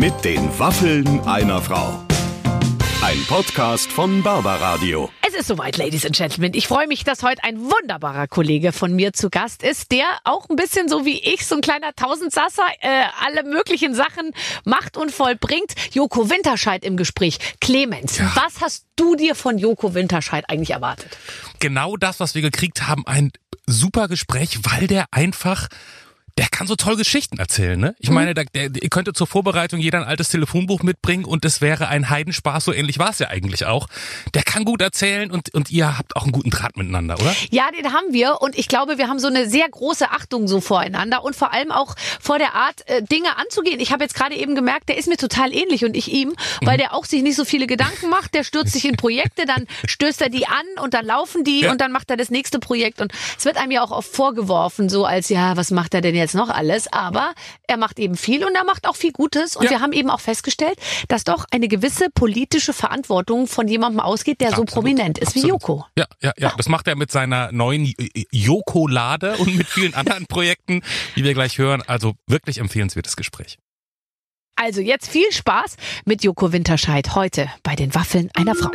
Mit den Waffeln einer Frau. Ein Podcast von Barbaradio. Es ist soweit, Ladies and Gentlemen. Ich freue mich, dass heute ein wunderbarer Kollege von mir zu Gast ist, der auch ein bisschen so wie ich, so ein kleiner Tausendsasser, äh, alle möglichen Sachen macht und vollbringt. Joko Winterscheid im Gespräch. Clemens, ja. was hast du dir von Joko Winterscheid eigentlich erwartet? Genau das, was wir gekriegt haben, ein super Gespräch, weil der einfach der kann so toll Geschichten erzählen, ne? Ich mhm. meine, der, der, ihr könntet zur Vorbereitung jeder ein altes Telefonbuch mitbringen und es wäre ein Heidenspaß, so ähnlich war es ja eigentlich auch. Der kann gut erzählen und, und ihr habt auch einen guten Draht miteinander, oder? Ja, den haben wir und ich glaube, wir haben so eine sehr große Achtung so voreinander und vor allem auch vor der Art, äh, Dinge anzugehen. Ich habe jetzt gerade eben gemerkt, der ist mir total ähnlich und ich ihm, weil mhm. der auch sich nicht so viele Gedanken macht, der stürzt sich in Projekte, dann stößt er die an und dann laufen die ja. und dann macht er das nächste Projekt und es wird einem ja auch oft vorgeworfen, so als, ja, was macht er denn jetzt? Jetzt noch alles, aber er macht eben viel und er macht auch viel Gutes. Und ja. wir haben eben auch festgestellt, dass doch eine gewisse politische Verantwortung von jemandem ausgeht, der Absolut. so prominent ist Absolut. wie Joko. Ja, ja, ja, Das macht er mit seiner neuen Joko-Lade und mit vielen anderen Projekten, die wir gleich hören. Also wirklich empfehlenswertes Gespräch. Also jetzt viel Spaß mit Joko Winterscheid heute bei den Waffeln einer Frau.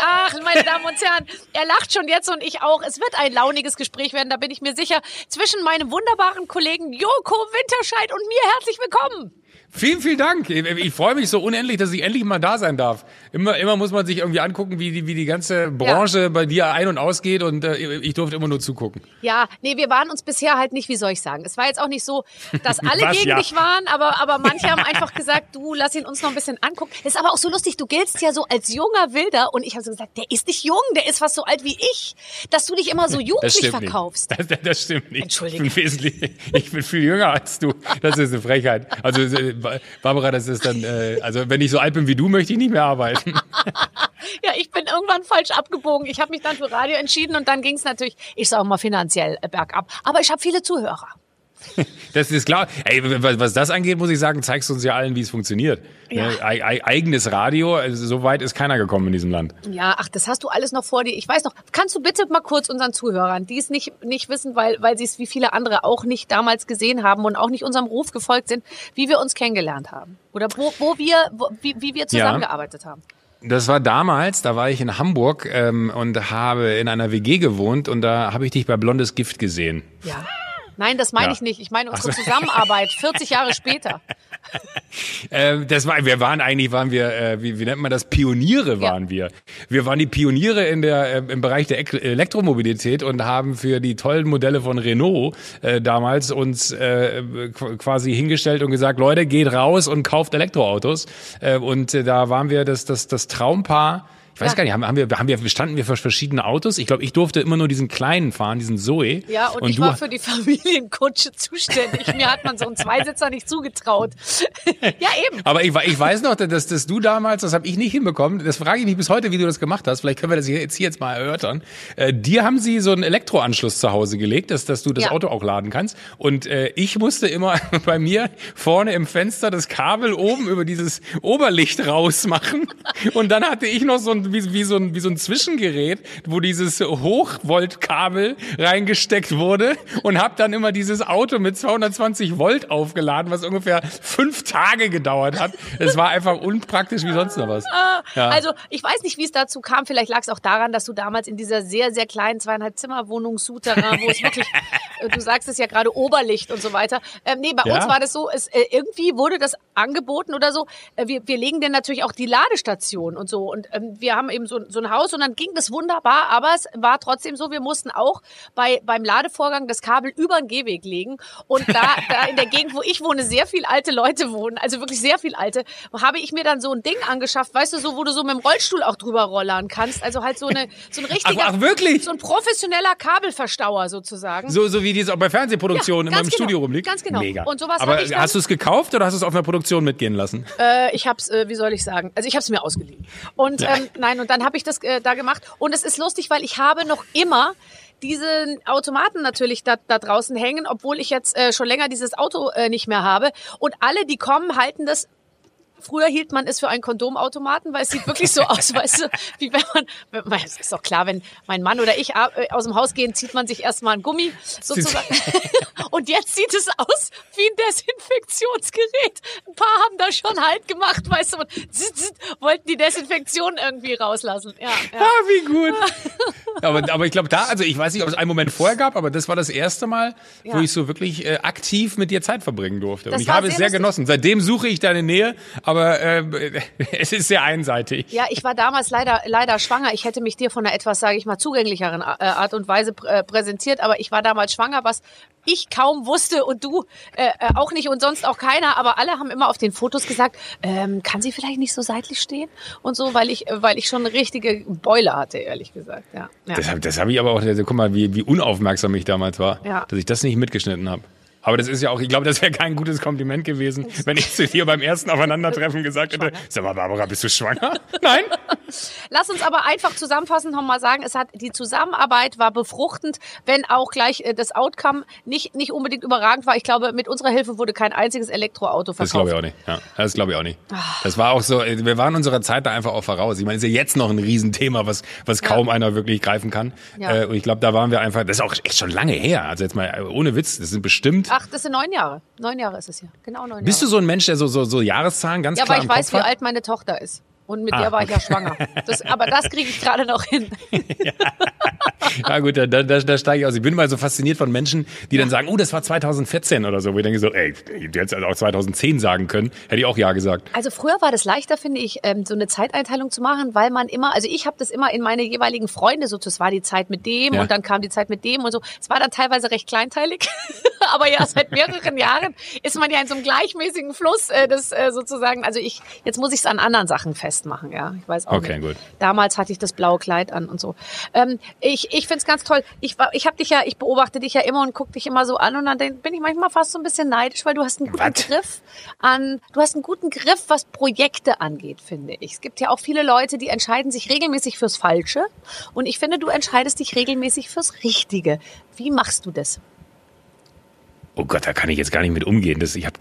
Ach, meine Damen und Herren, er lacht schon jetzt und ich auch. Es wird ein launiges Gespräch werden, da bin ich mir sicher. Zwischen meinem wunderbaren Kollegen Joko Winterscheid und mir herzlich willkommen. Vielen, vielen Dank. Ich freue mich so unendlich, dass ich endlich mal da sein darf. Immer, immer muss man sich irgendwie angucken, wie die, wie die ganze Branche ja. bei dir ein- und ausgeht und äh, ich durfte immer nur zugucken. Ja, nee, wir waren uns bisher halt nicht, wie soll ich sagen. Es war jetzt auch nicht so, dass alle Was, gegen ja. dich waren, aber, aber manche haben einfach gesagt, du, lass ihn uns noch ein bisschen angucken. Das ist aber auch so lustig, du giltst ja so als junger Wilder und ich habe so gesagt, der ist nicht jung, der ist fast so alt wie ich, dass du dich immer so jugendlich verkaufst. Das, das, das, stimmt nicht. Entschuldige. Ich bin, wesentlich, ich bin viel jünger als du. Das ist eine Frechheit. Also äh, Barbara, das ist dann, äh, also wenn ich so alt bin wie du, möchte ich nicht mehr arbeiten. ja, ich bin irgendwann falsch abgebogen. Ich habe mich dann für Radio entschieden und dann ging es natürlich, ich sage mal, finanziell bergab. Aber ich habe viele Zuhörer. Das ist klar. Ey, was das angeht, muss ich sagen, zeigst du uns ja allen, wie es funktioniert. Ja. Ne? eigenes Radio, also so weit ist keiner gekommen in diesem Land. Ja, ach, das hast du alles noch vor dir. Ich weiß noch, kannst du bitte mal kurz unseren Zuhörern, die es nicht, nicht wissen, weil, weil sie es wie viele andere auch nicht damals gesehen haben und auch nicht unserem Ruf gefolgt sind, wie wir uns kennengelernt haben? Oder wo, wo wir, wo, wie, wie wir zusammengearbeitet ja. haben? Das war damals, da war ich in Hamburg ähm, und habe in einer WG gewohnt und da habe ich dich bei Blondes Gift gesehen. Ja. Nein, das meine ja. ich nicht. Ich meine unsere Zusammenarbeit 40 Jahre später. äh, das war, wir waren eigentlich, waren wir, äh, wie, wie nennt man das? Pioniere waren ja. wir. Wir waren die Pioniere in der, äh, im Bereich der Elektromobilität und haben für die tollen Modelle von Renault äh, damals uns äh, quasi hingestellt und gesagt, Leute, geht raus und kauft Elektroautos. Äh, und äh, da waren wir das, das, das Traumpaar ich weiß ja. gar nicht, haben, haben, wir, haben wir, standen wir für verschiedene Autos? Ich glaube, ich durfte immer nur diesen kleinen fahren, diesen Zoe. Ja, und, und ich war für die Familienkutsche zuständig. Mir hat man so einen Zweisitzer nicht zugetraut. ja, eben. Aber ich, ich weiß noch, dass, dass du damals, das habe ich nicht hinbekommen, das frage ich mich bis heute, wie du das gemacht hast. Vielleicht können wir das jetzt hier jetzt mal erörtern. Äh, dir haben sie so einen Elektroanschluss zu Hause gelegt, dass, dass du das ja. Auto auch laden kannst. Und äh, ich musste immer bei mir vorne im Fenster das Kabel oben über dieses Oberlicht rausmachen. Und dann hatte ich noch so ein wie, wie, so ein, wie so ein Zwischengerät, wo dieses Hochvoltkabel reingesteckt wurde und habe dann immer dieses Auto mit 220 Volt aufgeladen, was ungefähr fünf Tage gedauert hat. Es war einfach unpraktisch wie sonst noch was. Ah, ja. Also ich weiß nicht, wie es dazu kam. Vielleicht lag es auch daran, dass du damals in dieser sehr, sehr kleinen zweieinhalb Zimmerwohnung Souterrain, wo es wirklich, äh, du sagst es ja gerade, Oberlicht und so weiter. Ähm, nee, bei ja? uns war das so, es, äh, irgendwie wurde das angeboten oder so. Äh, wir, wir legen denn natürlich auch die Ladestation und so. Und ähm, wir haben eben so, so ein Haus und dann ging das wunderbar, aber es war trotzdem so, wir mussten auch bei, beim Ladevorgang das Kabel über den Gehweg legen. Und da, da in der Gegend, wo ich wohne, sehr viel alte Leute wohnen, also wirklich sehr viel alte, habe ich mir dann so ein Ding angeschafft, weißt du, so, wo du so mit dem Rollstuhl auch drüber rollern kannst. Also halt so eine, so ein richtiger, ach, ach, wirklich? so ein professioneller Kabelverstauer sozusagen. So, so wie die es auch bei Fernsehproduktionen ja, in meinem genau, Studio rumliegt. Ganz genau. Mega. Und sowas Aber hast du es gekauft oder hast du es auf einer Produktion mitgehen lassen? Äh, ich hab's, äh, wie soll ich sagen? Also ich habe es mir ausgeliehen. Und ja. Nein, und dann habe ich das äh, da gemacht. Und es ist lustig, weil ich habe noch immer diesen Automaten natürlich da, da draußen hängen, obwohl ich jetzt äh, schon länger dieses Auto äh, nicht mehr habe. Und alle, die kommen, halten das Früher hielt man es für einen Kondomautomaten, weil es sieht wirklich so aus, weißt du, wie wenn man, es ist doch klar, wenn mein Mann oder ich äh, aus dem Haus gehen, zieht man sich erstmal ein Gummi sozusagen. Und jetzt sieht es aus wie ein Desinfektionsgerät. Ein paar haben da schon Halt gemacht, weißt du, und zzz, zzz, wollten die Desinfektion irgendwie rauslassen. Ja, ja. Ah, wie gut. aber, aber ich glaube da, also ich weiß nicht, ob es einen Moment vorher gab, aber das war das erste Mal, Ja. wo ich so wirklich äh, aktiv mit dir Zeit verbringen durfte. Das Und ich habe es sehr sehr lustig. genossen. Seitdem suche ich deine Nähe, aber äh, es ist sehr einseitig. Ja, ich war damals leider leider schwanger. Ich hätte mich dir von einer etwas, sage ich mal, zugänglicheren äh, Art und Weise äh, präsentiert, aber ich war damals schwanger, was ich kaum wusste und du äh, äh, auch nicht und sonst auch keiner, aber alle haben immer auf den Fotos gesagt, ähm, kann sie vielleicht nicht so seitlich stehen und so, weil ich weil ich schon eine richtige Beule hatte, ehrlich gesagt. Ja, ja. Das habe das hab ich aber auch, also, guck mal, wie, wie unaufmerksam ich damals war, Ja. dass ich das nicht mitgeschnitten habe. Aber das ist ja auch, ich glaube, das wäre kein gutes Kompliment gewesen, wenn ich zu dir beim ersten Aufeinandertreffen gesagt hätte, sag mal, Barbara, bist du schwanger? Nein? Lass uns aber einfach zusammenfassend nochmal sagen, es hat die Zusammenarbeit war befruchtend, wenn auch gleich äh, das Outcome nicht nicht unbedingt überragend war. Ich glaube, mit unserer Hilfe wurde kein einziges Elektroauto Das verkauft. glaube ich auch nicht. Ja, das glaube ich auch nicht. Ah. Das war auch so, wir waren unserer Zeit da einfach auch voraus. Ich meine, es ist ja jetzt noch ein Riesenthema, was, was kaum einer wirklich greifen kann. Ja. Äh, und ich glaube, da waren wir einfach, das ist auch echt schon lange her. Also jetzt mal äh, ohne Witz, das sind bestimmt. Ach, das sind neun Jahre. Neun Jahre ist es ja. Genau neun Bist du Jahre. so ein Mensch, der so, so, so Jahreszahlen ganz ja, klar weil ich im weiß, Kopf wie hat? alt meine Tochter ist. Und mit Ah, der war ich ja okay. schwanger. Das, aber das kriege ich gerade noch hin. Ja gut, da, da, da steige ich aus. Ich bin mal so fasziniert von Menschen, die dann sagen, oh, das war 2014 oder so. Wo ich denke so, ey, du hättest also auch 2010 sagen können. Hätte ich auch ja gesagt. Also früher war das leichter, finde ich, ähm, so eine Zeiteinteilung zu machen, weil man immer, also ich habe das immer in meine jeweiligen Freunde so, das war die Zeit mit dem Ja. und dann kam die Zeit mit dem und so. Es war dann teilweise recht kleinteilig, aber ja, seit mehreren Jahren ist man ja in so einem gleichmäßigen Fluss, äh, das äh, sozusagen, also ich, jetzt muss ich es an anderen Sachen festmachen, ja, ich weiß auch Okay, nicht. gut. Damals hatte ich das blaue Kleid an und so. Ähm, ich ich finde es ganz toll. Ich, ich habe dich ja, ich beobachte dich ja immer und gucke dich immer so an und dann bin ich manchmal fast so ein bisschen neidisch, weil du hast einen guten Was? Griff an, du hast einen guten Griff, was Projekte angeht, finde ich. Es gibt ja auch viele Leute, die entscheiden sich regelmäßig fürs Falsche und ich finde, du entscheidest dich regelmäßig fürs Richtige. Wie machst du das? Oh Gott, da kann ich jetzt gar nicht mit umgehen. Das, ich hab,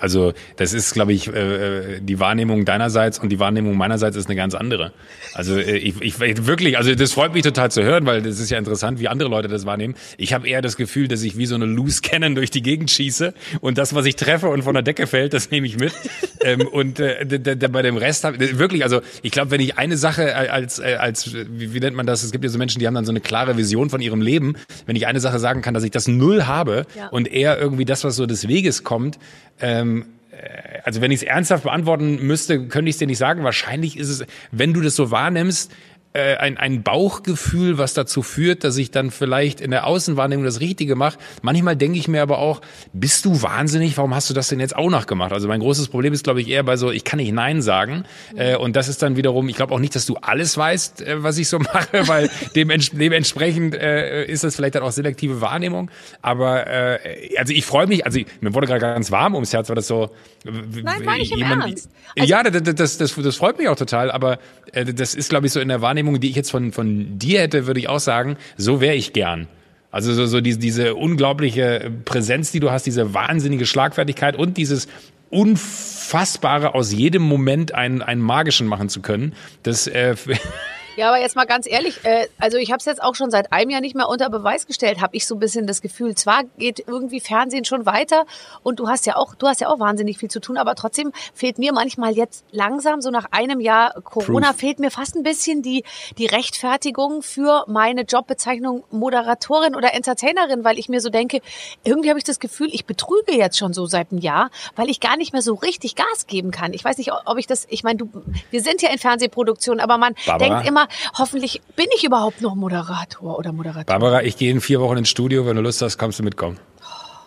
also das ist, glaube ich, äh, äh, die Wahrnehmung deinerseits und die Wahrnehmung meinerseits ist eine ganz andere. Also äh, ich, ich wirklich, also das freut mich total zu hören, weil das ist ja interessant, wie andere Leute das wahrnehmen. Ich habe eher das Gefühl, dass ich wie so eine Loose Cannon durch die Gegend schieße und das, was ich treffe und von der Decke fällt, das nehme ich mit. ähm, und äh, bei dem Rest hab, wirklich, also ich glaube, wenn ich eine Sache als äh, als wie, wie nennt man das? Es gibt ja so Menschen, die haben dann so eine klare Vision von ihrem Leben. Wenn ich eine Sache sagen kann, dass ich das null habe Ja. und eher irgendwie das, was so des Weges kommt. Ähm, äh, also wenn ich es ernsthaft beantworten müsste, könnte ich es dir nicht sagen. Wahrscheinlich ist es, wenn du das so wahrnimmst, äh, ein, ein Bauchgefühl, was dazu führt, dass ich dann vielleicht in der Außenwahrnehmung das Richtige mache. Manchmal denke ich mir aber auch, bist du wahnsinnig? Warum hast du das denn jetzt auch nachgemacht? Also mein großes Problem ist, glaube ich, eher bei so, ich kann nicht Nein sagen. Äh, und das ist dann wiederum, ich glaube auch nicht, dass du alles weißt, äh, was ich so mache, weil dements dementsprechend äh, ist das vielleicht dann auch selektive Wahrnehmung. Aber äh, also ich freue mich, also ich, mir wurde gerade ganz warm ums Herz, weil das so. Nein, meine ich im Ernst. ja, das, das, das, das freut mich auch total, aber äh, das ist, glaube ich, so in der Wahrnehmung, die ich jetzt von, von dir hätte, würde ich auch sagen, so wäre ich gern. Also so, so diese, diese unglaubliche Präsenz, die du hast, diese wahnsinnige Schlagfertigkeit und dieses Unfassbare aus jedem Moment einen, einen magischen machen zu können, das äh, Ja, aber jetzt mal ganz ehrlich, äh, also ich habe es jetzt auch schon seit einem Jahr nicht mehr unter Beweis gestellt, habe ich so ein bisschen das Gefühl. Zwar geht irgendwie Fernsehen schon weiter und du hast ja auch, du hast ja auch wahnsinnig viel zu tun, aber trotzdem fehlt mir manchmal jetzt langsam, so nach einem Jahr Corona, Proof. fehlt mir fast ein bisschen die, die Rechtfertigung für meine Jobbezeichnung Moderatorin oder Entertainerin, weil ich mir so denke, irgendwie habe ich das Gefühl, ich betrüge jetzt schon so seit einem Jahr, weil ich gar nicht mehr so richtig Gas geben kann. Ich weiß nicht, ob ich das, ich meine, du, wir sind ja in Fernsehproduktion, aber man Barbara? denkt immer, hoffentlich bin ich überhaupt noch Moderator oder Moderatorin. Barbara, ich gehe in vier Wochen ins Studio, wenn du Lust hast, kommst du mitkommen.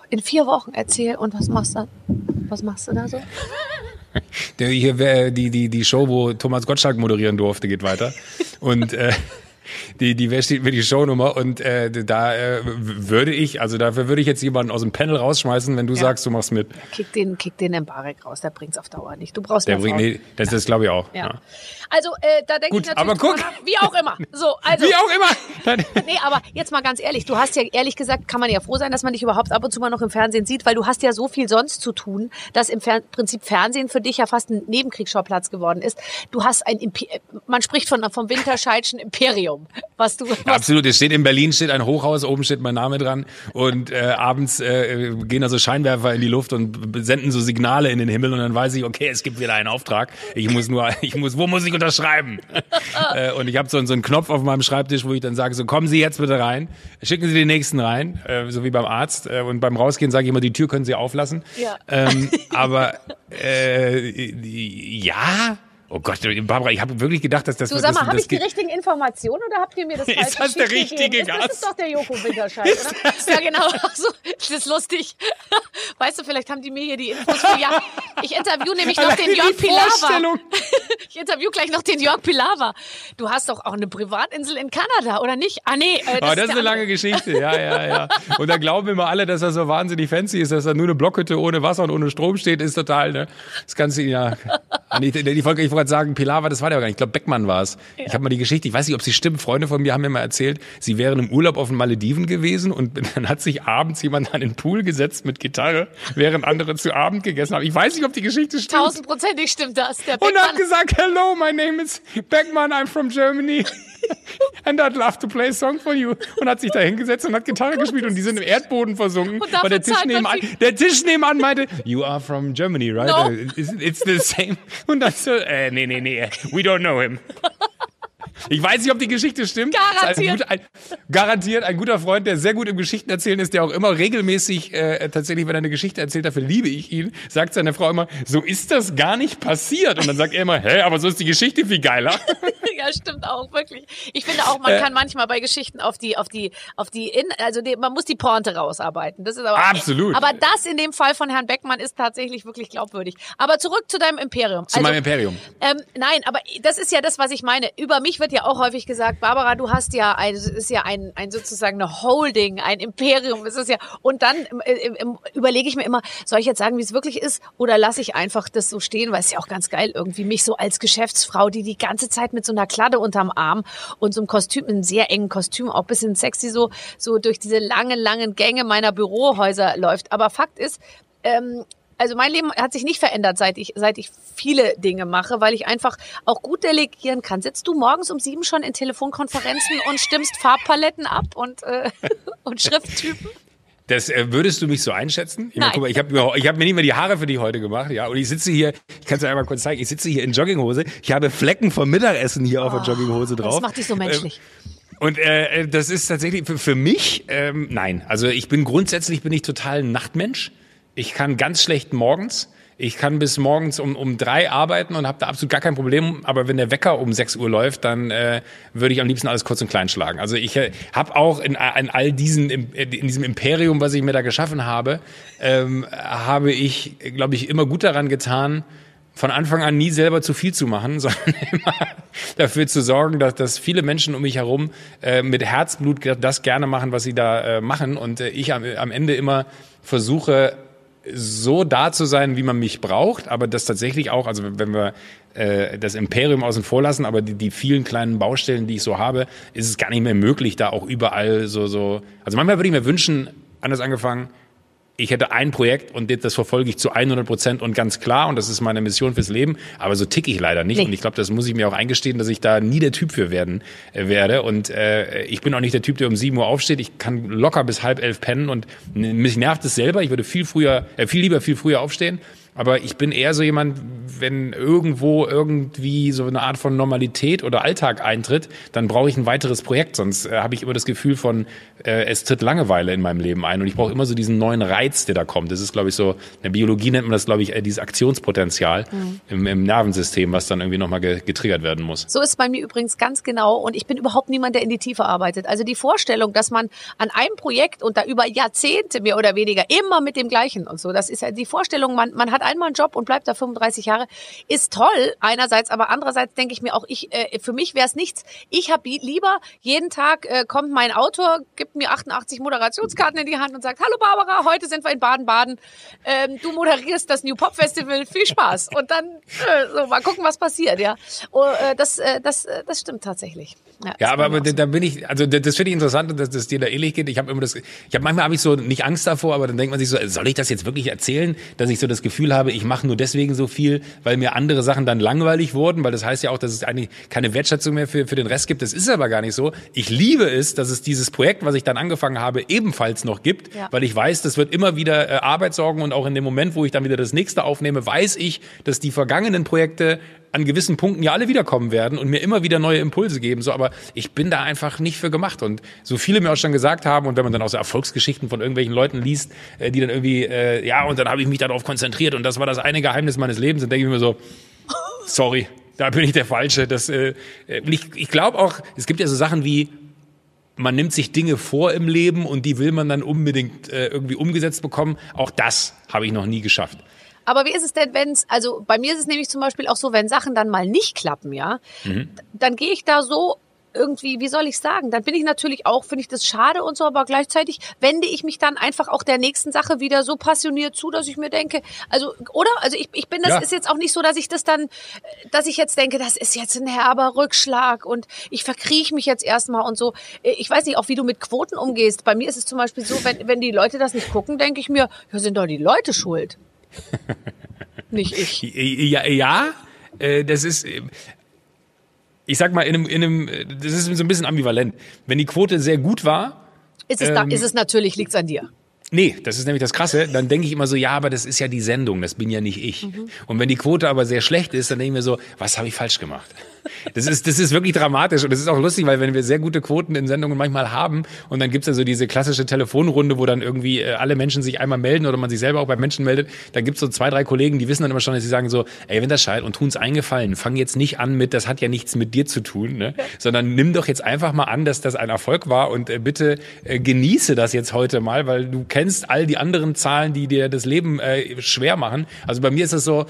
In vier Wochen erzähl und was machst du? Was machst du da so? Der, hier, die, die, die Show, wo Thomas Gottschalk moderieren durfte, geht weiter. Und äh, die, die, wer steht mir die Shownummer und äh, da äh, würde ich, also dafür würde ich jetzt jemanden aus dem Panel rausschmeißen, wenn du ja. sagst, du machst mit. Kick den, kick den Embarek raus, der bringt's auf Dauer nicht. Du brauchst der bringt, nee, das, das glaube ich auch. Ja. Also äh, da denke ich natürlich, aber guck. Nach, wie auch immer. So, also, wie auch immer. nee, aber jetzt mal ganz ehrlich, du hast ja ehrlich gesagt, kann man ja froh sein, dass man dich überhaupt ab und zu mal noch im Fernsehen sieht, weil du hast ja so viel sonst zu tun, dass im Fer Prinzip Fernsehen für dich ja fast ein Nebenkriegsschauplatz geworden ist. Du hast ein, Imper man spricht von vom Winterscheidschen Imperium, was du. Was Absolut. Es steht in Berlin steht ein Hochhaus, oben steht mein Name dran und äh, abends äh, gehen also Scheinwerfer in die Luft und senden so Signale in den Himmel und dann weiß ich, okay, es gibt wieder einen Auftrag. Ich muss nur, ich muss, wo muss ich unterschreiben? äh, und ich habe so, so einen Knopf auf meinem Schreibtisch, wo ich dann sage, so kommen Sie jetzt bitte rein, schicken Sie den nächsten rein, äh, so wie beim Arzt. Äh, und beim Rausgehen sage ich immer, die Tür können Sie auflassen. Ja. Ähm, aber äh, ja. Oh Gott, Barbara, ich habe wirklich gedacht, dass das... Du sag mal, habe ich die richtigen Informationen oder habt ihr mir das falsch Ist das der richtige Gast? Das ist doch der Joko Winterscheid, oder? ja, genau. So, das ist lustig. Weißt du, vielleicht haben die mir hier die Infos für... Ja, ich interview nämlich noch den Jörg Pilawa. Ich interview gleich noch den Jörg Pilawa. Du hast doch auch eine Privatinsel in Kanada, oder nicht? Ah, nee. Äh, das, oh, das ist, ist eine lange Geschichte, ja, ja, ja. Und da glauben immer alle, dass er so wahnsinnig fancy ist, dass er nur eine Blockhütte ohne Wasser und ohne Strom steht, ist total, ne? Das Ganze, ja... Die, die, die Folge, ich wollte sagen, Pilar war, das war der gar nicht. Ich glaube, Beckmann war es. Ja. Ich habe mal die Geschichte, ich weiß nicht, ob sie stimmt. Freunde von mir haben mir mal erzählt, sie wären im Urlaub auf den Malediven gewesen und dann hat sich abends jemand an den Pool gesetzt mit Gitarre, während andere zu Abend gegessen haben. Ich weiß nicht, ob die Geschichte stimmt. Tausendprozentig stimmt das. Der und hat gesagt, hello, my name is Beckmann, I'm from Germany. And I'd love to play a song for you. Und hat sich da hingesetzt und hat Gitarre oh gespielt und die sind im Erdboden versunken. Weil der Tisch, nebenan, der Tisch nebenan meinte, you are from Germany, right? No. It's, it's the same. Und dann so, äh, nee, nee, nee, we don't know him. Ich weiß nicht, ob die Geschichte stimmt. Garantiert. Ein guter, ein, garantiert ein guter Freund, der sehr gut im Geschichten erzählen ist, der auch immer regelmäßig, äh, tatsächlich, wenn er eine Geschichte erzählt, dafür liebe ich ihn, sagt seine Frau immer, so ist das gar nicht passiert. Und dann sagt er immer, hä, aber so ist die Geschichte viel geiler. ja, stimmt auch, wirklich. Ich finde auch, man äh, kann manchmal bei Geschichten auf die, auf die, auf die, in, also die, man muss die Pointe rausarbeiten. Das ist aber absolut. Aber das in dem Fall von Herrn Beckmann ist tatsächlich wirklich glaubwürdig. Aber zurück zu deinem Imperium. Zu also, meinem Imperium. Ähm, nein, aber das ist ja das, was ich meine. Über mich wird ja auch häufig gesagt, Barbara, du hast ja ein, ist ja ein, ein sozusagen eine Holding, ein Imperium, ist es ja. Und dann äh, äh, überlege ich mir immer, soll ich jetzt sagen, wie es wirklich ist, oder lasse ich einfach das so stehen, weil es ja auch ganz geil irgendwie mich so als Geschäftsfrau, die die ganze Zeit mit so einer Kladde unterm Arm und so einem Kostüm, einem sehr engen Kostüm, auch bisschen sexy so, so durch diese langen, langen Gänge meiner Bürohäuser läuft. Aber Fakt ist, ähm, also mein Leben hat sich nicht verändert, seit ich, seit ich viele Dinge mache, weil ich einfach auch gut delegieren kann. Sitzt du morgens um sieben schon in Telefonkonferenzen und stimmst Farbpaletten ab und, äh, und Schrifttypen? Das äh, würdest du mich so einschätzen? Ich, meine, ich habe ich hab mir nicht mehr die Haare für dich heute gemacht, ja. Und ich sitze hier, ich kann es dir einmal kurz zeigen, ich sitze hier in Jogginghose. Ich habe Flecken vom Mittagessen hier oh, auf der Jogginghose drauf. Das macht dich so menschlich. Ähm, und äh, das ist tatsächlich für, für mich, ähm, nein. Also ich bin grundsätzlich bin ich total ein Nachtmensch. Ich kann ganz schlecht morgens. Ich kann bis morgens um, um drei arbeiten und habe da absolut gar kein Problem. Aber wenn der Wecker um sechs Uhr läuft, dann äh, würde ich am liebsten alles kurz und klein schlagen. Also ich äh, habe auch in, in all diesen, in diesem Imperium, was ich mir da geschaffen habe, ähm, habe ich, glaube ich, immer gut daran getan, von Anfang an nie selber zu viel zu machen, sondern immer dafür zu sorgen, dass, dass viele Menschen um mich herum äh, mit Herzblut das gerne machen, was sie da äh, machen. Und äh, ich am, am Ende immer versuche, so da zu sein, wie man mich braucht, aber das tatsächlich auch, also wenn wir äh, das Imperium außen vor lassen, aber die, die vielen kleinen Baustellen, die ich so habe, ist es gar nicht mehr möglich, da auch überall so, so. Also manchmal würde ich mir wünschen, anders angefangen, ich hätte ein Projekt und das verfolge ich zu 100 Prozent und ganz klar und das ist meine Mission fürs Leben. Aber so tick ich leider nicht nee. und ich glaube, das muss ich mir auch eingestehen, dass ich da nie der Typ für werden äh, werde. Und äh, ich bin auch nicht der Typ, der um 7 Uhr aufsteht. Ich kann locker bis halb elf pennen und mich nervt es selber. Ich würde viel früher, äh, viel lieber viel früher aufstehen. Aber ich bin eher so jemand, wenn irgendwo irgendwie so eine Art von Normalität oder Alltag eintritt, dann brauche ich ein weiteres Projekt. Sonst äh, habe ich immer das Gefühl von, äh, es tritt Langeweile in meinem Leben ein. Und ich brauche immer so diesen neuen Reiz, der da kommt. Das ist, glaube ich, so, in der Biologie nennt man das, glaube ich, äh, dieses Aktionspotenzial mhm. im, im, Nervensystem, was dann irgendwie nochmal getriggert werden muss. So ist es bei mir übrigens ganz genau. Und ich bin überhaupt niemand, der in die Tiefe arbeitet. Also die Vorstellung, dass man an einem Projekt und da über Jahrzehnte mehr oder weniger immer mit dem gleichen und so, das ist ja die Vorstellung, man, man hat einmal einen Job und bleibt da 35 Jahre. Ist toll einerseits, aber andererseits denke ich mir auch, ich äh, für mich wäre es nichts. Ich habe lieber jeden Tag äh, kommt mein Autor, gibt mir 88 Moderationskarten in die Hand und sagt, hallo Barbara, heute sind wir in Baden-Baden. Ähm, du moderierst das New Pop Festival, viel Spaß. Und dann äh, so, mal gucken, was passiert, ja. Oh, äh, das, äh, das, äh, das stimmt tatsächlich. Ja, ja aber, aber da bin ich, also das finde ich interessant, dass das dir da ähnlich geht. Ich habe immer das, ich habe manchmal habe ich so nicht Angst davor, aber dann denkt man sich so, soll ich das jetzt wirklich erzählen, dass ich so das Gefühl habe, ich mache nur deswegen so viel, weil mir andere Sachen dann langweilig wurden, weil das heißt ja auch, dass es eigentlich keine Wertschätzung mehr für, für den Rest gibt. Das ist aber gar nicht so. Ich liebe es, dass es dieses Projekt, was ich dann angefangen habe, ebenfalls noch gibt, ja. weil ich weiß, das wird immer wieder äh, Arbeit sorgen und auch in dem Moment, wo ich dann wieder das nächste aufnehme, weiß ich, dass die vergangenen Projekte an gewissen Punkten ja alle wiederkommen werden und mir immer wieder neue Impulse geben. So, aber ich bin da einfach nicht für gemacht. Und so viele mir auch schon gesagt haben, und wenn man dann auch so Erfolgsgeschichten von irgendwelchen Leuten liest, äh, die dann irgendwie, äh, ja, und dann habe ich mich darauf konzentriert und das war das eine Geheimnis meines Lebens, dann denke ich mir so, sorry, da bin ich der Falsche. Das, äh, ich ich glaube auch, es gibt ja so Sachen wie, man nimmt sich Dinge vor im Leben und die will man dann unbedingt äh, irgendwie umgesetzt bekommen. Auch das habe ich noch nie geschafft. Aber wie ist es denn, wenn es, also bei mir ist es nämlich zum Beispiel auch so, wenn Sachen dann mal nicht klappen, ja, mhm. dann gehe ich da so irgendwie, wie soll ich sagen, dann bin ich natürlich auch, finde ich das schade und so, aber gleichzeitig wende ich mich dann einfach auch der nächsten Sache wieder so passioniert zu, dass ich mir denke, also, oder? Also ich, ich bin, das ja. ist jetzt auch nicht so, dass ich das dann, dass ich jetzt denke, das ist jetzt ein herber Rückschlag und ich verkrieche mich jetzt erstmal und so. Ich weiß nicht, auch wie du mit Quoten umgehst. Bei mir ist es zum Beispiel so, wenn, wenn die Leute das nicht gucken, denke ich mir, ja, sind doch die Leute schuld. Nicht ich. Ja, ja äh, das ist, äh, ich sag mal, in einem, in einem, das ist so ein bisschen ambivalent. Wenn die Quote sehr gut war. Ist es, ähm, ist es natürlich, liegt's an dir. Nee, das ist nämlich das Krasse. Dann denke ich immer so, ja, aber das ist ja die Sendung, das bin ja nicht ich. Mhm. Und wenn die Quote aber sehr schlecht ist, dann denke ich mir so, was habe ich falsch gemacht? Das ist, das ist wirklich dramatisch und das ist auch lustig, weil wenn wir sehr gute Quoten in Sendungen manchmal haben und dann gibt's ja so diese klassische Telefonrunde, wo dann irgendwie äh, alle Menschen sich einmal melden oder man sich selber auch bei Menschen meldet, dann gibt's so zwei, drei Kollegen, die wissen dann immer schon, dass sie sagen so, ey, wenn das scheit und tun's eingefallen, fang jetzt nicht an mit, das hat ja nichts mit dir zu tun, ne? sondern nimm doch jetzt einfach mal an, dass das ein Erfolg war und äh, bitte äh, genieße das jetzt heute mal, weil du kennst all die anderen Zahlen, die dir das Leben äh, schwer machen. Also bei mir ist es so,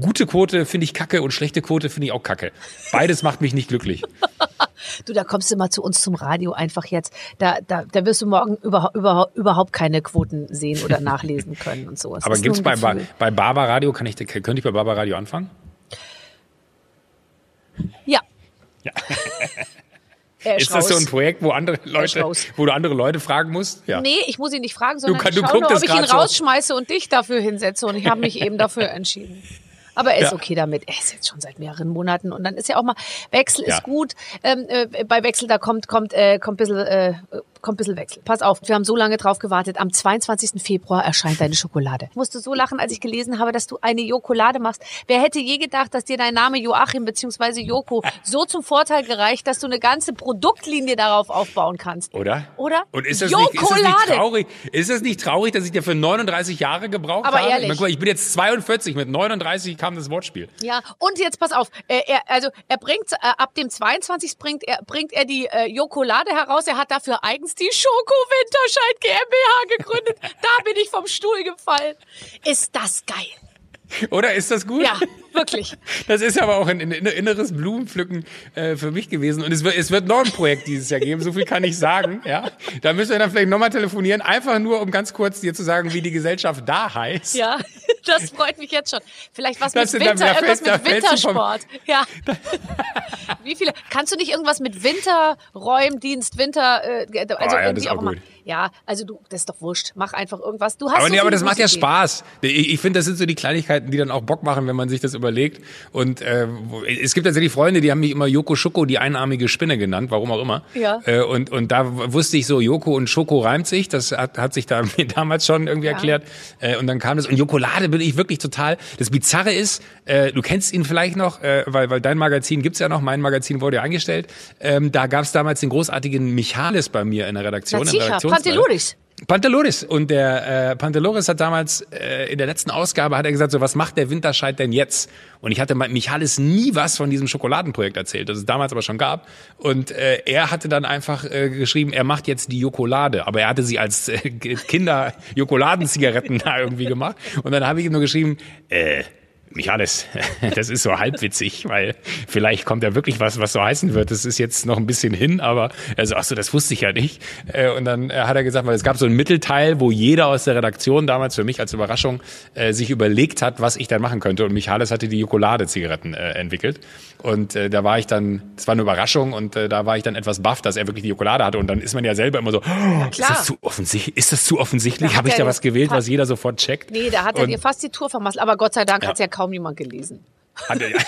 gute Quote finde ich kacke und schlechte Quote finde ich auch kacke. Beides macht mich nicht glücklich. du, da kommst du mal zu uns zum Radio einfach jetzt. Da, da, da wirst du morgen über, über, überhaupt keine Quoten sehen oder nachlesen können und sowas. Aber gibt's bei, bei Barber Radio, kann ich, könnte ich bei Barber Radio anfangen? Ja. Ja. ist, ist das so ein Projekt, wo andere Leute, wo du andere Leute fragen musst? Ja. Nee, ich muss ihn nicht fragen, sondern du, kann, ich schaue nur, ob ich ihn rausschmeiße und dich dafür hinsetze. Und ich habe mich eben dafür entschieden. Aber er ist ja. okay damit. Er ist jetzt schon seit mehreren Monaten. Und dann ist ja auch mal, Wechsel ja. ist gut. Ähm, äh, bei Wechsel, da kommt, kommt, äh, kommt ein bisschen äh, kommt ein bisschen Wechsel. Pass auf, wir haben so lange drauf gewartet. Am 22. Februar erscheint deine Schokolade. Ich musste so lachen, als ich gelesen habe, dass du eine Jokolade machst. Wer hätte je gedacht, dass dir dein Name Joachim bzw. Joko so zum Vorteil gereicht, dass du eine ganze Produktlinie darauf aufbauen kannst? Oder? Oder? Und ist das, nicht, ist das nicht traurig? Ist das nicht traurig, dass ich dir für 39 Jahre gebraucht Aber habe? Ehrlich. Ich, meine, ich bin jetzt 42, mit 39 kam das Wortspiel. Ja, und jetzt pass auf, er, also er bringt äh, ab dem 22. bringt er bringt er die äh, Jokolade heraus. Er hat dafür eigens die Schoko Winterscheid GmbH gegründet. Da bin ich vom Stuhl gefallen. Ist das geil. Oder ist das gut? Ja, wirklich. Das ist aber auch ein inneres Blumenpflücken äh, für mich gewesen. Und es wird, es wird noch ein Projekt dieses Jahr geben, so viel kann ich sagen. Ja, Da müssen wir dann vielleicht nochmal telefonieren, einfach nur, um ganz kurz dir zu sagen, wie die Gesellschaft da heißt. Ja, das freut mich jetzt schon. Vielleicht was das mit Winter, irgendwas mit Wintersport. Ja. wie viele? Kannst du nicht irgendwas mit Winterräumdienst, Winter, äh, also oh, ja, irgendwie auch, auch immer. Ja, also du, das ist doch wurscht. Mach einfach irgendwas. Du hast aber so nee, aber das macht ja Spaß. Ich, ich finde, das sind so die Kleinigkeiten, die dann auch Bock machen, wenn man sich das überlegt. Und äh, es gibt tatsächlich Freunde, die haben mich immer Joko Schoko, die einarmige Spinne genannt, warum auch immer. Ja. Äh, und, und da wusste ich so, Joko und Schoko reimt sich. Das hat, hat sich da mir damals schon irgendwie ja. erklärt. Äh, und dann kam das. Und Jokolade bin ich wirklich total. Das Bizarre ist, äh, du kennst ihn vielleicht noch, äh, weil, weil dein Magazin gibt's ja noch, mein Magazin wurde ja eingestellt. Ähm, da gab's damals den großartigen Michalis bei mir in der Redaktion. Na, sicher, Panteludis. Panteloris. Und der äh, Panteloris hat damals äh, in der letzten Ausgabe hat er gesagt, so was macht der Winterscheid denn jetzt? Und ich hatte Michalis nie was von diesem Schokoladenprojekt erzählt, das es damals aber schon gab. Und äh, er hatte dann einfach äh, geschrieben, er macht jetzt die Jokolade. Aber er hatte sie als äh, Kinder Jokoladenzigaretten da irgendwie gemacht. Und dann habe ich ihm nur geschrieben, äh, nicht alles. Das ist so halbwitzig, weil vielleicht kommt ja wirklich was, was so heißen wird. Das ist jetzt noch ein bisschen hin, aber also ach so, das wusste ich ja nicht. Äh, und dann äh, hat er gesagt, weil es gab so einen Mittelteil, wo jeder aus der Redaktion damals für mich als Überraschung äh, sich überlegt hat, was ich dann machen könnte. Und Michalis hatte die Jokolade-Zigaretten entwickelt. Und da war ich dann, das war eine Überraschung und da war ich dann etwas baff, dass er wirklich die Jokolade hatte. Und dann ist man ja selber immer so, oh, ist das zu offensichtlich? Ist das zu offensichtlich? Habe ich da was gewählt, was jeder sofort checkt? Nee, da hat er dir fast die Tour vermasselt. Aber Gott sei Dank ja. hat es ja kaum niemand gelesen. Hat er ja.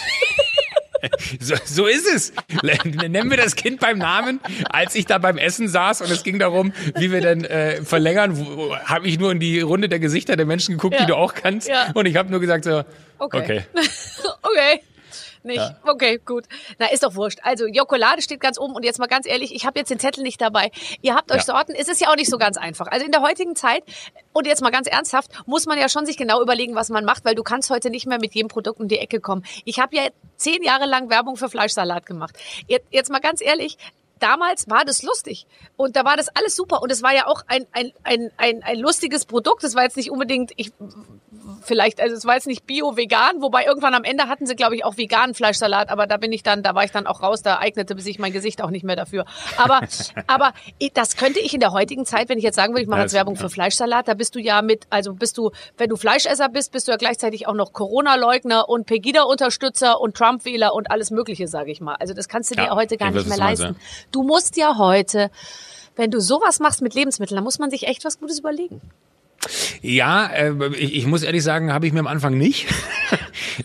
So, so ist es. Nennen wir das Kind beim Namen. Als ich da beim Essen saß und es ging darum, wie wir denn äh, verlängern, habe ich nur in die Runde der Gesichter der Menschen geguckt, ja. die du auch kannst. Ja. Und ich habe nur gesagt so, okay. Okay. okay nicht. Ja. Okay, gut. Na, ist doch wurscht. Also, Jokolade steht ganz oben und jetzt mal ganz ehrlich, ich habe jetzt den Zettel nicht dabei. Ihr habt euch ja. Sorten, es ist ja auch nicht so ganz einfach. Also in der heutigen Zeit, und jetzt mal ganz ernsthaft, muss man ja schon sich genau überlegen, was man macht, weil du kannst heute nicht mehr mit jedem Produkt um die Ecke kommen. Ich habe ja zehn Jahre lang Werbung für Fleischsalat gemacht. Jetzt, jetzt mal ganz ehrlich, damals war das lustig und da war das alles super und es war ja auch ein, ein, ein, ein, ein lustiges Produkt. Es war jetzt nicht unbedingt, ich vielleicht, also es war jetzt nicht bio-vegan, wobei irgendwann am Ende hatten sie, glaube ich, auch veganen Fleischsalat, aber da bin ich dann, da war ich dann auch raus, da eignete sich mein Gesicht auch nicht mehr dafür. Aber, aber das könnte ich in der heutigen Zeit, wenn ich jetzt sagen würde, ich mache jetzt Werbung für Fleischsalat, da bist du ja mit, also bist du, wenn du Fleischesser bist, bist du ja gleichzeitig auch noch Corona-Leugner und Pegida-Unterstützer und Trump-Wähler und alles Mögliche, sage ich mal. Also das kannst du dir ja, heute gar nicht mehr leisten. Du musst ja heute, wenn du sowas machst mit Lebensmitteln, dann muss man sich echt was Gutes überlegen. Ja, äh, ich, ich muss ehrlich sagen, habe ich mir am Anfang nicht.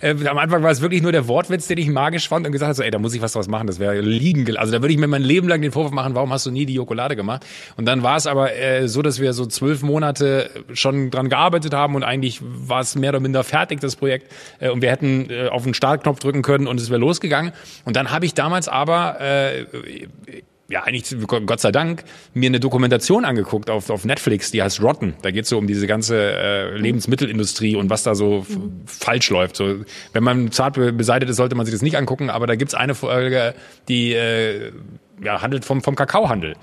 Äh, am Anfang war es wirklich nur der Wortwitz, den ich magisch fand und gesagt habe, so, ey, da muss ich was draus machen, das wäre liegen. Also da würde ich mir mein Leben lang den Vorwurf machen, warum hast du nie die Jokolade gemacht? Und dann war es aber äh, so, dass wir so zwölf Monate schon dran gearbeitet haben und eigentlich war es mehr oder minder fertig, das Projekt. Äh, und wir hätten äh, auf den Startknopf drücken können und es wäre losgegangen. Und dann habe ich damals aber äh, ja, eigentlich, Gott sei Dank, mir eine Dokumentation angeguckt auf, auf Netflix, die heißt Rotten. Da geht es so um diese ganze äh, Lebensmittelindustrie und was da so mhm. falsch läuft. So, wenn man zart beseitigt ist, sollte man sich das nicht angucken, aber da gibt's eine Folge, die äh, ja, handelt vom, vom Kakaohandel.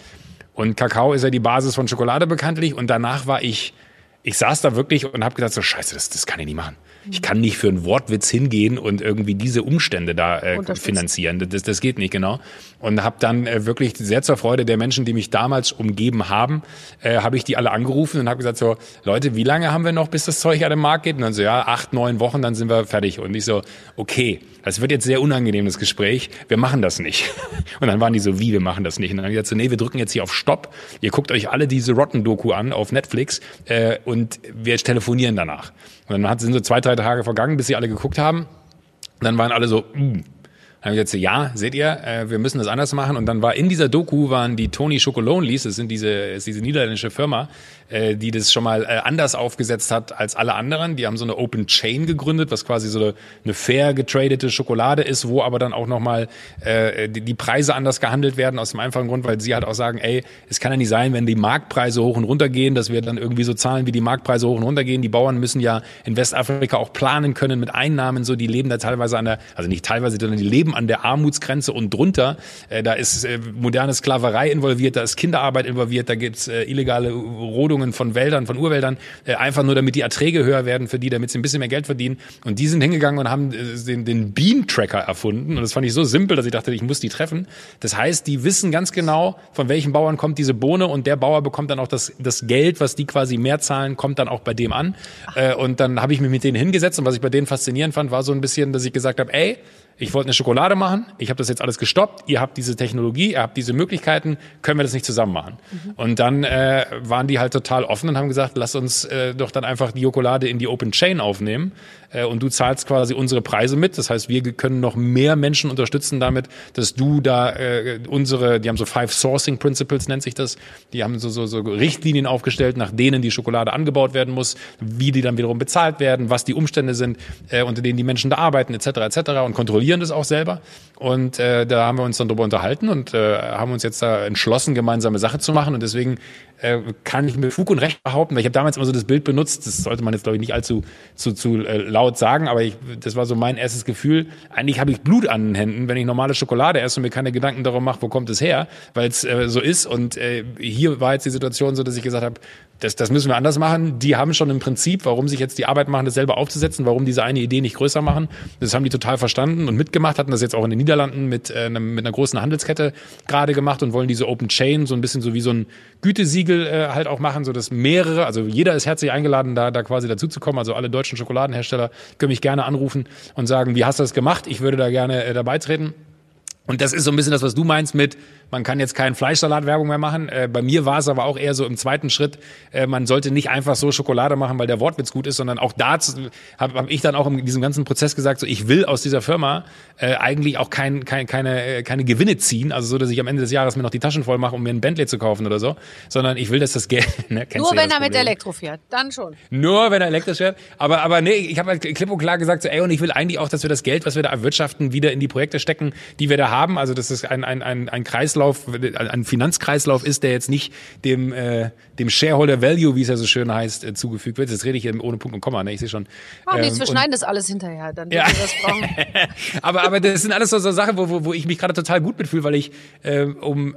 Und Kakao ist ja die Basis von Schokolade bekanntlich und danach war ich, ich saß da wirklich und habe gedacht, so scheiße, das, das kann ich nicht machen. Ich kann nicht für einen Wortwitz hingehen und irgendwie diese Umstände da äh, finanzieren. Das, das geht nicht, genau. Und habe dann äh, wirklich sehr zur Freude der Menschen, die mich damals umgeben haben, äh, habe ich die alle angerufen und habe gesagt so, Leute, wie lange haben wir noch, bis das Zeug an den Markt geht? Und dann so, ja, acht, neun Wochen, dann sind wir fertig. Und ich so, okay, das wird jetzt sehr unangenehm, das Gespräch. Wir machen das nicht. Und dann waren die so, wie, wir machen das nicht? Und dann habe ich gesagt so, nee, wir drücken jetzt hier auf Stopp. Ihr guckt euch alle diese Rotten-Doku an auf Netflix äh, und wir telefonieren danach. Und dann sind so zwei, drei Tage vergangen, bis sie alle geguckt haben. Und dann waren alle so, mm, dann habe ich gesagt, ja, seht ihr, äh, wir müssen das anders machen. Und dann war in dieser Doku waren die Tony Chocolonelys, das sind diese, ist diese niederländische Firma, äh, die das schon mal äh, anders aufgesetzt hat als alle anderen. Die haben so eine Open Chain gegründet, was quasi so eine, eine fair getradete Schokolade ist, wo aber dann auch nochmal äh, die, Preise anders gehandelt werden, aus dem einfachen Grund, weil sie halt auch sagen, ey, es kann ja nicht sein, wenn die Marktpreise hoch und runter gehen, dass wir dann irgendwie so zahlen, wie die Marktpreise hoch und runter gehen. Die Bauern müssen ja in Westafrika auch planen können mit Einnahmen, so die leben da teilweise an der, also nicht teilweise, sondern die leben an der Armutsgrenze und drunter. Äh, da ist äh, moderne Sklaverei involviert, da ist Kinderarbeit involviert, da gibt's äh, illegale Rodungen von Wäldern, von Urwäldern, äh, einfach nur damit die Erträge höher werden für die, damit sie ein bisschen mehr Geld verdienen. Und die sind hingegangen und haben äh, den, den Bean-Tracker erfunden. Und das fand ich so simpel, dass ich dachte, ich muss die treffen. Das heißt, die wissen ganz genau, von welchen Bauern kommt diese Bohne und der Bauer bekommt dann auch das, das Geld, was die quasi mehr zahlen, kommt dann auch bei dem an. Äh, und dann habe ich mich mit denen hingesetzt und was ich bei denen faszinierend fand, war so ein bisschen, dass ich gesagt habe, ey, ich wollte eine Schokolade machen, ich habe das jetzt alles gestoppt, ihr habt diese Technologie, ihr habt diese Möglichkeiten, können wir das nicht zusammen machen? Mhm. Und dann äh, waren die halt total offen und haben gesagt, lass uns äh, doch dann einfach die Jokolade in die Open Chain aufnehmen und du zahlst quasi unsere Preise mit. Das heißt, wir können noch mehr Menschen unterstützen damit, dass du da äh, unsere, die haben so Five Sourcing Principles nennt sich das, die haben so, so, so Richtlinien aufgestellt, nach denen die Schokolade angebaut werden muss, wie die dann wiederum bezahlt werden, was die Umstände sind, äh, unter denen die Menschen da arbeiten, etc. etc. und kontrollieren kontrollieren das auch selber. Und äh, da haben wir uns dann drüber unterhalten und äh, haben uns jetzt da entschlossen, gemeinsame Sache zu machen. Und deswegen äh, kann ich mit Fug und Recht behaupten, weil ich habe damals immer so das Bild benutzt, das sollte man jetzt glaube ich nicht allzu zu, zu äh, laut sagen, aber ich, das war so mein erstes Gefühl. Eigentlich habe ich Blut an den Händen, wenn ich normale Schokolade esse und mir keine Gedanken darum mache, wo kommt es her, weil es äh, so ist. Und äh, hier war jetzt die Situation so, dass ich gesagt habe, das, das müssen wir anders machen. Die haben schon im Prinzip, warum sich jetzt die Arbeit machen, das selber aufzusetzen, warum diese eine Idee nicht größer machen. Das haben die total verstanden und mitgemacht, hatten das jetzt auch in den Niederlanden mit, äh, mit einer großen Handelskette gerade gemacht und wollen diese Open Chain so ein bisschen so wie so ein Gütesiegel äh, halt auch machen, so dass mehrere, also jeder ist herzlich eingeladen, da, da quasi dazuzukommen. Also alle deutschen Schokoladenhersteller können mich gerne anrufen und sagen, wie hast du das gemacht? Ich würde da gerne äh, dabei treten. Und das ist so ein bisschen das, was du meinst mit, man kann jetzt keinen Fleischsalat-Werbung mehr machen. Äh, bei mir war es aber auch eher so im zweiten Schritt, äh, man sollte nicht einfach so Schokolade machen, weil der Wortwitz gut ist, sondern auch da habe hab ich dann auch in diesem ganzen Prozess gesagt, so ich will aus dieser Firma äh, eigentlich auch kein, kein, keine, äh, keine Gewinne ziehen, also so, dass ich am Ende des Jahres mir noch die Taschen voll mache, um mir ein Bentley zu kaufen oder so, sondern ich will, dass das Geld... Ne, Nur wenn er mit Elektro fährt, dann schon. Nur wenn er elektrisch fährt. Aber, aber nee, ich habe halt klipp und klar gesagt, so, ey, und ich will eigentlich auch, dass wir das Geld, was wir da erwirtschaften, wieder in die Projekte stecken, die wir da haben. Also das ist ein, ein, ein, ein Kreislauf, ein Finanzkreislauf ist, der jetzt nicht dem, äh, dem Shareholder Value, wie es ja so schön heißt, äh, zugefügt wird. Das rede ich ohne Punkt und Komma, ne? Ich sehe schon. Ach, nichts, ähm, wir schneiden das alles hinterher, dann ja. wir das brauchen. aber, aber das sind alles so, so Sachen, wo, wo, wo ich mich gerade total gut mitfühle, weil ich äh, um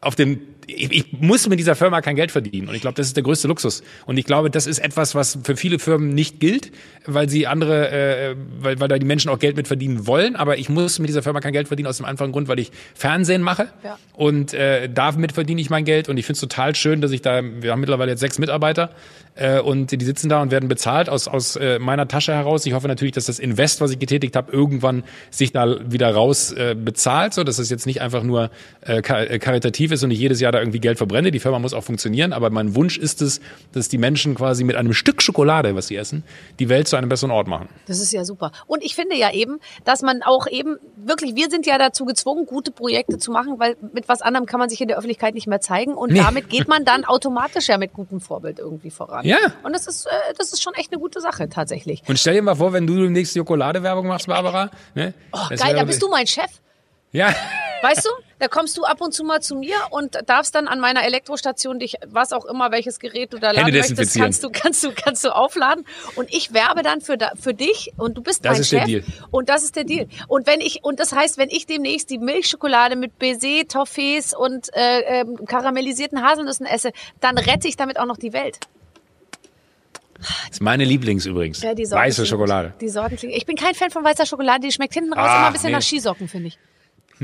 auf den ich, ich muss mit dieser Firma kein Geld verdienen. Und ich glaube, das ist der größte Luxus. Und ich glaube, das ist etwas, was für viele Firmen nicht gilt, weil sie andere, äh, weil, weil da die Menschen auch Geld mit verdienen wollen. Aber ich muss mit dieser Firma kein Geld verdienen aus dem einfachen Grund, weil ich Fernsehen mache. Ja. Und äh, damit verdiene ich mein Geld. Und ich finde es total schön, dass ich da, wir haben mittlerweile jetzt sechs Mitarbeiter äh, und die sitzen da und werden bezahlt aus, aus äh, meiner Tasche heraus. Ich hoffe natürlich, dass das Invest, was ich getätigt habe, irgendwann sich da wieder raus äh, bezahlt, so dass es jetzt nicht einfach nur äh, äh karitativ ist und ich jedes Jahr da irgendwie Geld verbrenne. Die Firma muss auch funktionieren, aber mein Wunsch ist es, dass die Menschen quasi mit einem Stück Schokolade, was sie essen, die Welt zu einem besseren Ort machen. Das ist ja super. Und ich finde ja eben, dass man auch eben wirklich, wir sind ja dazu gezwungen, gute Projekte zu machen, weil mit was anderem kann man sich in der Öffentlichkeit nicht mehr zeigen und nee. damit geht man dann automatisch ja mit gutem Vorbild irgendwie voran. Ja. Und das ist, äh, das ist schon echt eine gute Sache tatsächlich. Und stell dir mal vor, wenn du demnächst Schokoladewerbung machst, Barbara. Ne? Oh, geil, da bist du mein Chef. Ja. Weißt du, da kommst du ab und zu mal zu mir und darfst dann an meiner Elektrostation dich, was auch immer, welches Gerät du da laden möchtest, kannst du, kannst du, kannst du aufladen. Und ich werbe dann für, für dich und du bist das mein Chef. Deal. Und das ist der Deal. Und wenn ich, und das heißt, wenn ich demnächst die Milchschokolade mit Baiser, Toffees und äh, äh, karamellisierten Haselnüssen esse, dann rette ich damit auch noch die Welt. Das ist meine Lieblings übrigens. Ja, Weiße Schokolade. Die Sorten Ich bin kein Fan von weißer Schokolade, die schmeckt hinten raus ah, immer ein bisschen nee. nach Skisocken, finde ich.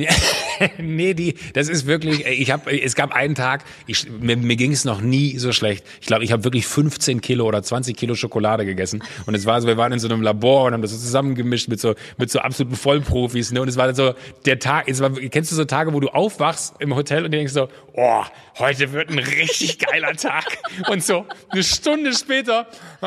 nee, die, das ist wirklich, ich habe, es gab einen Tag, ich, mir, mir ging es noch nie so schlecht. Ich glaube, ich habe wirklich 15 Kilo oder 20 Kilo Schokolade gegessen. Und es war so, wir waren in so einem Labor und haben das so zusammengemischt mit so, mit so absoluten Vollprofis, ne? Und es war so der Tag, es war, kennst du so Tage, wo du aufwachst im Hotel und denkst so, oh, heute wird ein richtig geiler Tag. Und so eine Stunde später, oh,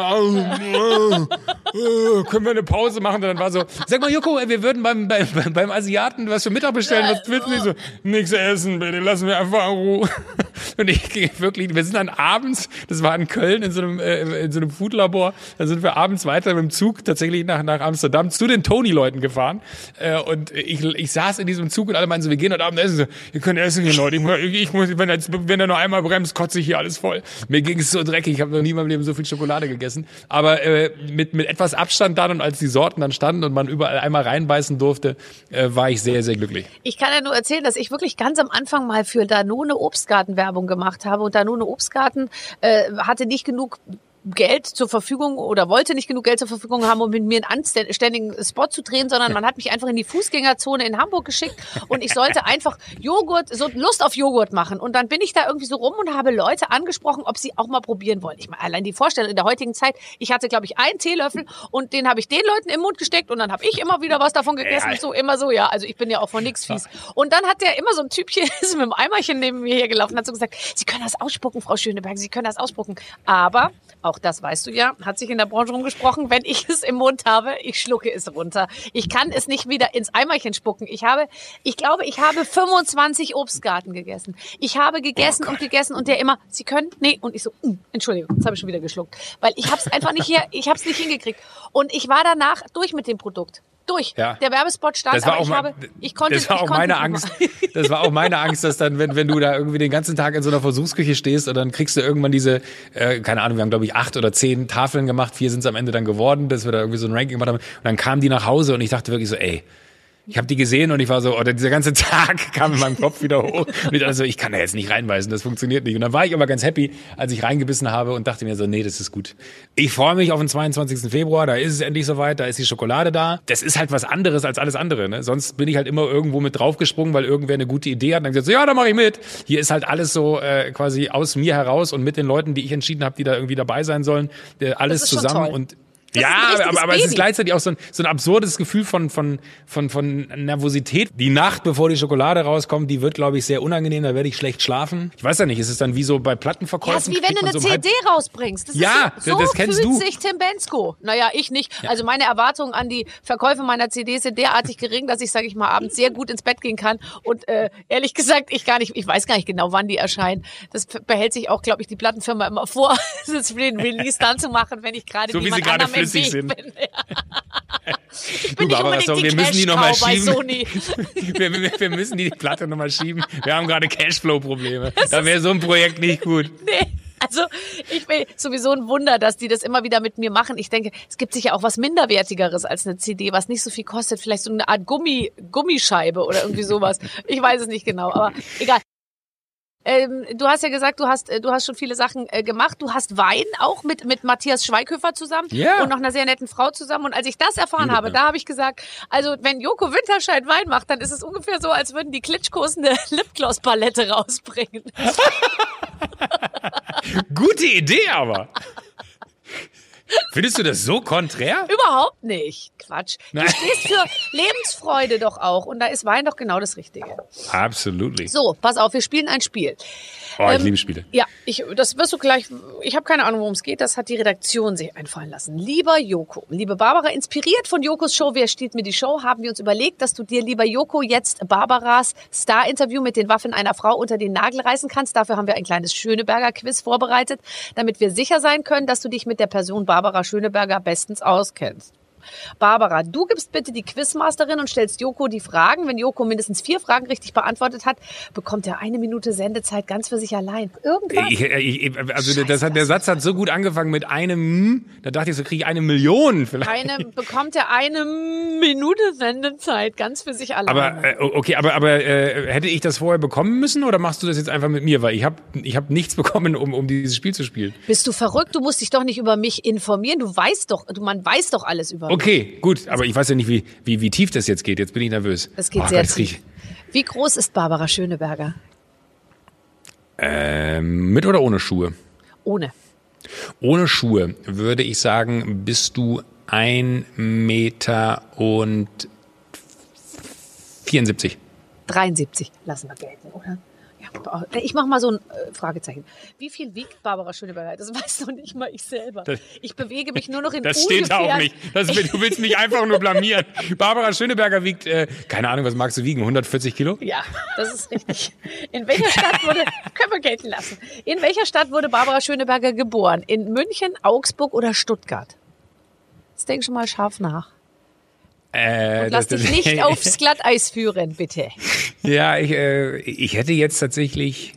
oh, oh, können wir eine Pause machen? Und dann war so, sag mal, Joko, wir würden beim, beim, beim Asiaten was für Mittag bestellen, was willst du? So, nix essen, bitte, lass mir einfach in Ruhe. Und ich ging wirklich, wir sind dann abends, das war in Köln in so einem, äh, in so einem Foodlabor, da sind wir abends weiter mit dem Zug tatsächlich nach, nach Amsterdam zu den Tony-Leuten gefahren. Äh, und ich, ich saß in diesem Zug und alle meinten so, wir gehen heute Abend essen. So, ihr könnt essen gehen, Leute. Ich, ich muss, wenn, jetzt, wenn er noch einmal bremst, kotze ich hier alles voll. Mir ging es so dreckig, ich habe noch nie in meinem Leben so viel Schokolade gegessen. Aber äh, mit, mit etwas Abstand dann und als die Sorten dann standen und man überall einmal reinbeißen durfte, äh, war ich sehr, sehr glücklich. Ich kann ja nur erzählen, dass ich wirklich ganz am Anfang mal für Danone Obstgartenwerbung gemacht habe. Und Danone Obstgarten äh, hatte nicht genug Geld zur Verfügung oder wollte nicht genug Geld zur Verfügung haben, um mit mir einen anständigen Spot zu drehen, sondern man hat mich einfach in die Fußgängerzone in Hamburg geschickt und ich sollte einfach Joghurt, so Lust auf Joghurt machen. Und dann bin ich da irgendwie so rum und habe Leute angesprochen, ob sie auch mal probieren wollen. Ich meine, allein die Vorstellung in der heutigen Zeit, ich hatte, glaube ich, einen Teelöffel und den habe ich den Leuten im Mund gesteckt und dann habe ich immer wieder was davon gegessen. So, immer so, ja. Also ich bin ja auch von nix fies. Und dann hat der immer so ein Typchen ist mit einem Eimerchen neben mir hergelaufen und hat so gesagt, Sie können das ausspucken, Frau Schöneberg, Sie können das ausspucken. Aber auch das weißt du ja, hat sich in der Branche rumgesprochen, wenn ich es im Mund habe, ich schlucke es runter. Ich kann es nicht wieder ins Eimerchen spucken. Ich habe, ich glaube, ich habe 25 Obstgarten gegessen. Ich habe gegessen oh und gegessen und der immer, Sie können, nee, und ich so, mm, Entschuldigung, jetzt habe ich schon wieder geschluckt, weil ich habe es einfach nicht hier, ich habe es nicht hingekriegt. Und ich war danach durch mit dem Produkt durch. Ja. Der Werbespot stand, Das war aber auch ich, mein- habe, ich konnte das war auch meine Angst. Das war auch meine Angst, dass dann, wenn, wenn du da irgendwie den ganzen Tag in so einer Versuchsküche stehst und dann kriegst du irgendwann diese, äh, keine Ahnung, wir haben glaube ich acht oder zehn Tafeln gemacht, vier sind es am Ende dann geworden, dass wir da irgendwie so ein Ranking gemacht haben. Und dann kamen die nach Hause und ich dachte wirklich so, ey, ich habe die gesehen und ich war so, oder dieser ganze Tag kam in meinem Kopf wieder hoch. Und ich dachte so, ich kann da jetzt nicht reinbeißen, das funktioniert nicht. Und dann war ich aber ganz happy, als ich reingebissen habe und dachte mir so, nee, das ist gut. Ich freue mich auf den 22. Februar, da ist es endlich soweit, da ist die Schokolade da. Das ist halt was anderes als alles andere. Ne? Sonst bin ich halt immer irgendwo mit draufgesprungen, weil irgendwer eine gute Idee hat und dann gesagt, so, ja, da mache ich mit. Hier ist halt alles so äh, quasi aus mir heraus und mit den Leuten, die ich entschieden habe, die da irgendwie dabei sein sollen, äh, alles zusammen und Das ja, aber, aber es ist gleichzeitig auch so ein, so ein absurdes Gefühl von, von, von, von Nervosität. Die Nacht, bevor die Schokolade rauskommt, die wird, glaube ich, sehr unangenehm. Da werde ich schlecht schlafen. Ich weiß ja nicht, ist es dann wie so bei Ja, Plattenverkäufen? ist wie wenn du eine so halb- CD rausbringst. Das Ja, so, das kennst fühlt du. sich Tim Bensko. Naja, ich nicht. Also meine Erwartungen an die Verkäufe meiner CDs sind derartig gering, dass ich, sage ich mal, abends sehr gut ins Bett gehen kann. Und äh, ehrlich gesagt, ich gar nicht, ich weiß gar nicht genau, wann die erscheinen. Das behält sich auch, glaube ich, die Plattenfirma immer vor, das für den Release dann zu machen, wenn ich gerade So wie sie gerade anderem im flüssig Weg sind. bin. ich bin Du, nicht Barbara, sorry, wir müssen die noch mal Cash-Cow bei schieben. Sony. wir, wir, wir müssen die Platte nochmal schieben. Wir haben gerade Cashflow-Probleme. Da wäre so ein Projekt nicht gut. Nee. Also ich bin sowieso ein Wunder, dass die das immer wieder mit mir machen. Ich denke, es gibt sicher auch was minderwertigeres als eine CD, was nicht so viel kostet. Vielleicht so eine Art Gummi, Gummischeibe oder irgendwie sowas. Ich weiß es nicht genau, aber egal. Ähm, du hast ja gesagt, du hast, äh, du hast schon viele Sachen äh, gemacht. Du hast Wein auch mit, mit Matthias Schweighöfer zusammen Ja. und noch einer sehr netten Frau zusammen. Und als ich das erfahren Liebe, habe, ja. da habe ich gesagt, also wenn Joko Winterscheid Wein macht, dann ist es ungefähr so, als würden die Klitschkos eine Lipgloss-Palette rausbringen. Gute Idee aber. Findest du das so konträr? Überhaupt nicht. Quatsch. Nein. Du stehst für Lebensfreude doch auch. Und da ist Wein doch genau das Richtige. Absolutely. So, pass auf, wir spielen ein Spiel. Oh, ich Ähm, liebe Spiele. Ja, ich, das wirst du gleich, ich habe keine Ahnung, worum es geht, das hat die Redaktion sich einfallen lassen. Lieber Joko, liebe Barbara, inspiriert von Jokos Show Wer steht mir die Show, haben wir uns überlegt, dass du dir, lieber Joko, jetzt Barbaras Star-Interview mit den Waffen einer Frau unter den Nagel reißen kannst. Dafür haben wir ein kleines Schöneberger-Quiz vorbereitet, damit wir sicher sein können, dass du dich mit der Person Barbara Schöneberger bestens auskennst. Barbara, du gibst bitte die Quizmasterin und stellst Joko die Fragen. Wenn Joko mindestens vier Fragen richtig beantwortet hat, bekommt er eine Minute Sendezeit ganz für sich allein. Irgendwann. Ich, ich, also das hat, der Satz hat so gut angefangen mit einem, da dachte ich so, kriege ich eine Million vielleicht. Eine, bekommt er eine Minute Sendezeit ganz für sich allein. Aber äh, okay, aber aber äh, hätte ich das vorher bekommen müssen oder machst du das jetzt einfach mit mir, weil ich habe ich hab nichts bekommen, um um dieses Spiel zu spielen. Bist du verrückt? Du musst dich doch nicht über mich informieren. Du weißt doch, du, man weiß doch alles über mich. Okay, gut, aber ich weiß ja nicht, wie wie, wie tief das jetzt geht. Jetzt bin ich nervös. Es geht Oh sehr Gott, tief. Wie groß ist Barbara Schöneberger? Ähm, mit oder ohne Schuhe? Ohne. Ohne Schuhe würde ich sagen, bist du ein Meter und 74. 73 lassen wir gelten, oder? Ich mache mal so ein äh, Fragezeichen. Wie viel wiegt Barbara Schöneberger? Das weiß noch nicht mal ich selber. Das- ich bewege mich nur noch in Das steht da auch nicht. Das, du willst mich einfach nur blamieren. Barbara Schöneberger wiegt, äh, keine Ahnung, was magst du wiegen? 140 Kilo? Ja, das ist richtig. In welcher Stadt wurde, können wir gelten lassen. In welcher Stadt wurde Barbara Schöneberger geboren? In München, Augsburg oder Stuttgart? Jetzt denk schon mal scharf nach. Äh, Lass das- dich nicht aufs Glatteis führen, bitte. Ja, ich, äh, ich hätte jetzt tatsächlich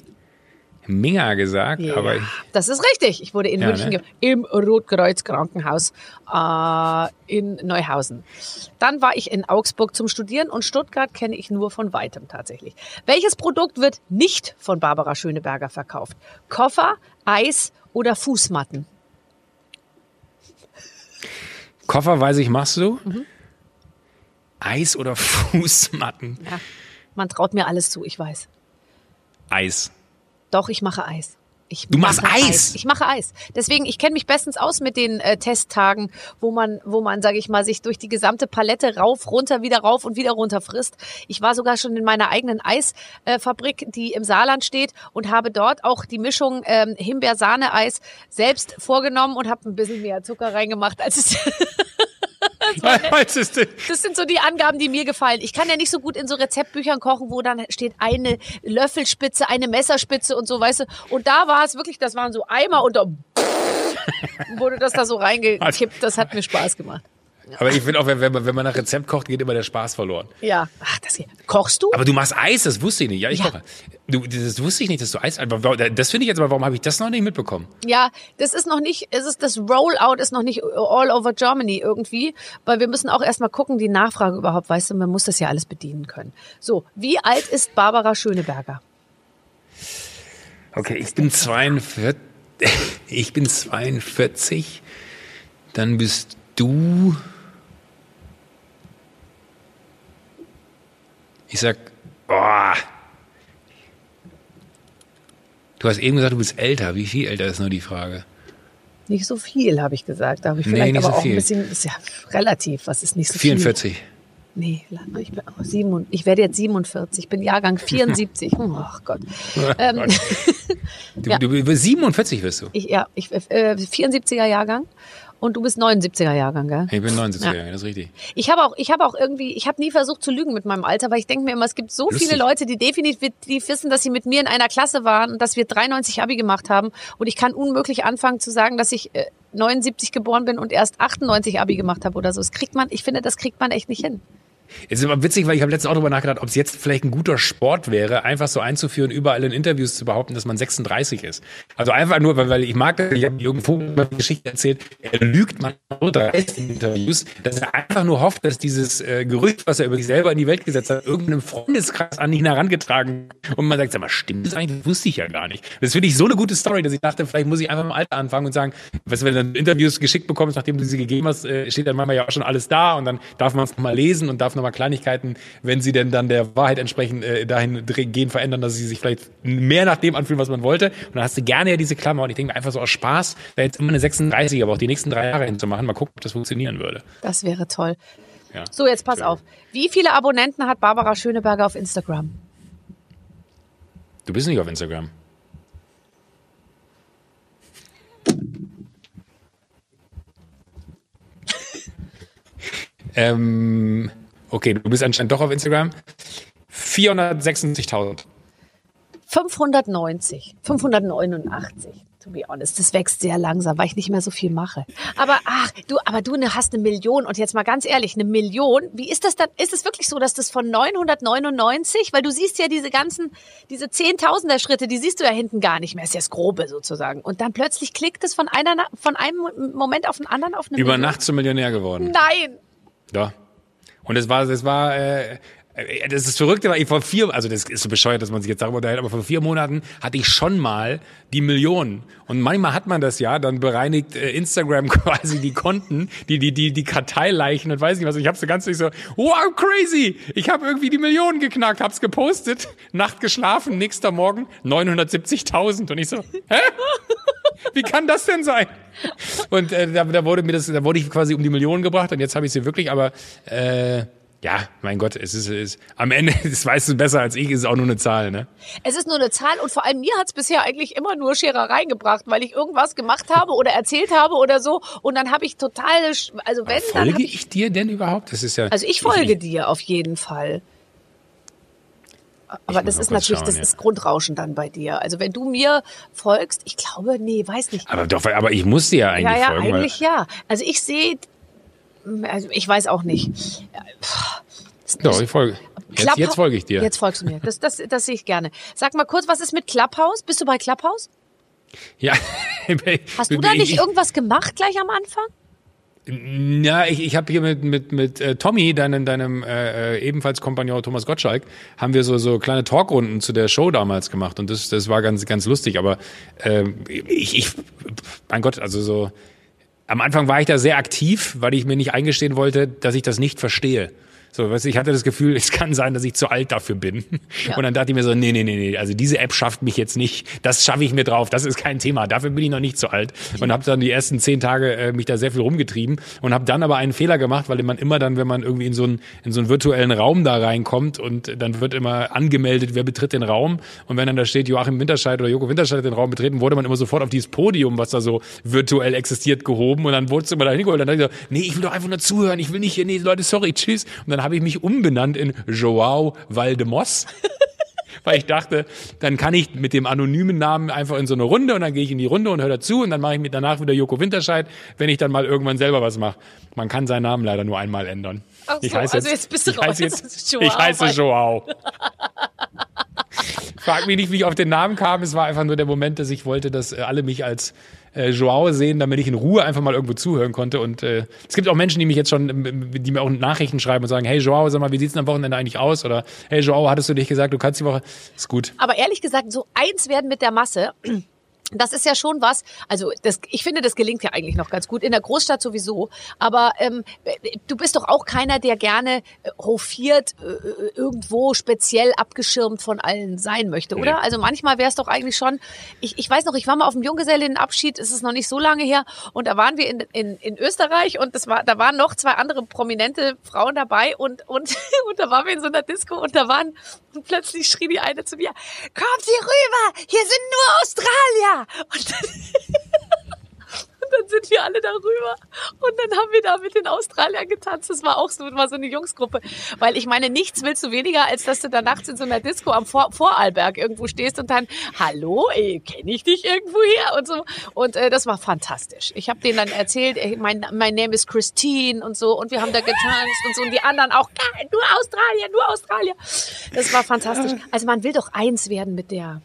Minga gesagt, aber ich, Das ist richtig. Ich wurde in Ja, München ne? im Rotkreuz Krankenhaus äh, in Neuhausen. Dann war ich in Augsburg zum Studieren und Stuttgart kenne ich nur von weitem tatsächlich. Welches Produkt wird nicht von Barbara Schöneberger verkauft? Koffer, Eis oder Fußmatten? Koffer weiß ich, machst du? Mhm. Eis oder Fußmatten? Ja, man traut mir alles zu, ich weiß. Eis. Doch, ich mache Eis. Ich Du machst mache Eis? Ich mache Eis. Deswegen, ich kenne mich bestens aus mit den äh, Testtagen, wo man, wo man, sage ich mal, sich durch die gesamte Palette rauf, runter, wieder rauf und wieder runter frisst. Ich war sogar schon in meiner eigenen Eisfabrik, die im Saarland steht, und habe dort auch die Mischung ähm, Himbeer-Sahne-Eis selbst vorgenommen und habe ein bisschen mehr Zucker reingemacht, als es Denn? Das sind so die Angaben, die mir gefallen. Ich kann ja nicht so gut in so Rezeptbüchern kochen, wo dann steht eine Löffelspitze, eine Messerspitze und so, weißt du. Und da war es wirklich, das waren so Eimer und da wurde das da so reingekippt. Das hat mir Spaß gemacht. Aber ich finde auch, wenn, wenn, man, wenn man nach Rezept kocht, geht immer der Spaß verloren. Ja. Ach, das hier. Kochst du? Aber du machst Eis, das wusste ich nicht. Ja, ich Ja. koche. Du, das wusste ich nicht, dass du Eis. Das finde ich jetzt aber, warum habe ich das noch nicht mitbekommen? Ja, das ist noch nicht, es ist das Rollout ist noch nicht all over Germany irgendwie, weil wir müssen auch erstmal gucken, die Nachfrage überhaupt, weißt du, man muss das ja alles bedienen können. So, wie alt ist Barbara Schöneberger? Okay, ich bin 42. Ich bin 42. Dann bist du. Ich sag, boah. Du hast eben gesagt, du bist älter. Wie viel älter ist nur die Frage? Nicht so viel, habe ich gesagt. Da habe ich Nee, vielleicht nicht aber so auch viel. ein bisschen, ist ja relativ, was ist nicht so 44. viel. Nee, ich, bin auch sieben, ich werde jetzt 47, ich bin Jahrgang 74. Ach Gott. Ähm, Du, Ja. du 47 wirst du. ich, ja, ich, äh, 74er Jahrgang und du bist 79er Jahrgang, gell? Ich bin 79 Ja. Jahre, das ist richtig. Ich habe auch, ich habe auch irgendwie, ich habe nie versucht zu lügen mit meinem Alter, weil ich denke mir immer, es gibt so Lustig. viele Leute, die definitiv wissen, dass sie mit mir in einer Klasse waren und dass wir 93 Abi gemacht haben und ich kann unmöglich anfangen zu sagen, dass ich äh, 79 geboren bin und erst 98 Abi gemacht habe oder so. Das kriegt man, ich finde, das kriegt man echt nicht hin. Es ist aber witzig, weil ich habe letztens auch darüber nachgedacht, ob es jetzt vielleicht ein guter Sport wäre, einfach so einzuführen, überall in Interviews zu behaupten, dass man 36 ist. Also einfach nur, weil, weil ich mag ich habe Jürgen Vogel mal die Geschichte erzählt, er lügt man so dreist in Interviews, dass er einfach nur hofft, dass dieses äh, Gerücht, was er über sich selber in die Welt gesetzt hat, irgendeinem Freundeskreis an ihn herangetragen und man sagt, sag mal, stimmt das eigentlich? Das wusste ich ja gar nicht. Das finde ich so eine gute Story, dass ich dachte, vielleicht muss ich einfach im Alter anfangen und sagen, was wenn du dann Interviews geschickt bekommst, nachdem du sie gegeben hast, äh, steht dann manchmal ja auch schon alles da und dann darf man es nochmal lesen und darf nochmal Kleinigkeiten, wenn sie denn dann der Wahrheit entsprechend äh, dahin gehen, verändern, dass sie sich vielleicht mehr nach dem anfühlen, was man wollte. Und dann hast du gerne ja diese Klammer und ich denke mir einfach so aus Spaß, da jetzt immer eine 36, aber auch die nächsten drei Jahre hinzumachen, mal gucken, ob das funktionieren würde. Das wäre toll. Ja. So, jetzt pass Schön. auf. Wie viele Abonnenten hat Barbara Schöneberger auf Instagram? Du bist nicht auf Instagram. ähm, okay, du bist anscheinend doch auf Instagram. 476.000. 590, 589. To be honest, das wächst sehr langsam, weil ich nicht mehr so viel mache. Aber ach, du, aber du ne- hast eine Million und jetzt mal ganz ehrlich, eine Million. Wie ist das dann? Ist es wirklich so, dass das von 999, weil du siehst ja diese ganzen, diese Zehntausender Schritte, die siehst du ja hinten gar nicht mehr. Ist ja das Grobe sozusagen. Und dann plötzlich klickt es von einer, von einem Moment auf den anderen auf eine Über Million. Nacht zum Millionär geworden. Nein. Ja. Und es war, es war, äh, das ist verrückt, weil ich vor vier, also das ist so bescheuert, dass man sich jetzt darüber unterhält, aber vor vier Monaten hatte ich schon mal die Millionen. Und manchmal hat man das ja, dann bereinigt äh, Instagram quasi die Konten, die, die, die, die Karteileichen und weiß nicht was. Ich habe so ganz nicht so, wow, crazy! Ich habe irgendwie die Millionen geknackt, hab's gepostet, Nacht geschlafen, nächster Morgen 970.000. Und ich so, hä? Wie kann das denn sein? Und äh, da, da wurde mir das, da wurde ich quasi um die Millionen gebracht und jetzt habe ich sie wirklich, aber äh, ja, mein Gott, es ist, es am Ende, das weißt du besser als ich, ist es auch nur eine Zahl, ne? Es ist nur eine Zahl und vor allem mir hat es bisher eigentlich immer nur Scherereien gebracht, weil ich irgendwas gemacht habe oder erzählt habe oder so und dann habe ich total, also wenn dann hab Folge ich, ich dir denn überhaupt? Das ist ja. also ich folge dir auf jeden Fall. Aber das ist natürlich, schauen, das ja. ist Grundrauschen dann bei dir. Also wenn du mir folgst, ich glaube, nee, weiß nicht. Aber doch, aber ich muss dir ja eigentlich ja, ja, folgen. eigentlich ja. Also ich sehe, also ich weiß auch nicht. Doch, ich folge. Jetzt, jetzt folge ich dir. Jetzt folgst du mir. Das, das, das sehe ich gerne. Sag mal kurz, was ist mit Clubhouse? Bist du bei Clubhouse? Ja. Hast du da Ich- nicht ich- irgendwas gemacht gleich am Anfang? Ja, ich, ich habe hier mit mit mit äh, Tommy, deinem deinem äh, äh, ebenfalls Kompagnon Thomas Gottschalk, haben wir so so kleine Talkrunden zu der Show damals gemacht und das das war ganz ganz lustig. Aber äh, ich ich mein Gott, also so am Anfang war ich da sehr aktiv, weil ich mir nicht eingestehen wollte, dass ich das nicht verstehe. So, weißt du, ich hatte das Gefühl, es kann sein, dass ich zu alt dafür bin. Ja. Und dann dachte ich mir so, nee, nee, nee, nee, also diese App schafft mich jetzt nicht. Das schaffe ich mir drauf. Das ist kein Thema. Dafür bin ich noch nicht zu alt. Und habe dann die ersten zehn Tage äh, mich da sehr viel rumgetrieben und habe dann aber einen Fehler gemacht, weil man immer dann, wenn man irgendwie in so einen, in so einen virtuellen Raum da reinkommt und dann wird immer angemeldet, wer betritt den Raum. Und wenn dann da steht, Joachim Winterscheid oder Joko Winterscheid hat den Raum betreten, wurde man immer sofort auf dieses Podium, was da so virtuell existiert, gehoben. Und dann wurde es immer da hingeholt. Und dann dachte ich so, nee, ich will doch einfach nur zuhören. Ich will nicht hier, nee, Leute, sorry, tschüss. Und dann habe ich mich umbenannt in Joao Valdemos. weil ich dachte, dann kann ich mit dem anonymen Namen einfach in so eine Runde und dann gehe ich in die Runde und höre dazu und dann mache ich mir danach wieder Joko Winterscheid, wenn ich dann mal irgendwann selber was mache. Man kann seinen Namen leider nur einmal ändern. Ach so, ich heiße also jetzt, bist du ich raus. Jetzt, Joao, ich heiße Joao. Frag mich nicht, wie ich auf den Namen kam. Es war einfach nur der Moment, dass ich wollte, dass äh, alle mich als äh, Joao sehen, damit ich in Ruhe einfach mal irgendwo zuhören konnte. Und äh, es gibt auch Menschen, die mich jetzt schon, die mir auch Nachrichten schreiben und sagen, hey Joao, sag mal, wie sieht's am Wochenende eigentlich aus? Oder hey Joao, hattest du dich gesagt, du kannst die Woche? Ist gut. Aber ehrlich gesagt, so eins werden mit der Masse das ist ja schon was, also das, ich finde, das gelingt ja eigentlich noch ganz gut, in der Großstadt sowieso, aber ähm, du bist doch auch keiner, der gerne äh, hofiert, äh, äh, irgendwo speziell abgeschirmt von allen sein möchte, oder? Nee. Also manchmal wäre es doch eigentlich schon, ich, ich weiß noch, ich war mal auf dem Junggesellinnenabschied, es ist noch nicht so lange her, und da waren wir in, in, in Österreich und das war, da waren noch zwei andere prominente Frauen dabei und, und, und da waren wir in so einer Disco und da waren, und plötzlich schrie die eine zu mir, kommt hier rüber, hier sind nur Australier! Und dann, und dann sind wir alle darüber. Und dann haben wir da mit den Australiern getanzt. Das war auch so, war so eine Jungsgruppe. Weil ich meine, nichts willst du weniger, als dass du da nachts in so einer Disco am Vor Vorarlberg irgendwo stehst und dann, hallo, kenne ich dich irgendwo her? Und so. Und äh, das war fantastisch. Ich habe denen dann erzählt, ey, mein, mein Name ist Christine und so. Und wir haben da getanzt und so. Und die anderen auch, nur Australier, nur Australier. Das war fantastisch. Also man will doch eins werden mit der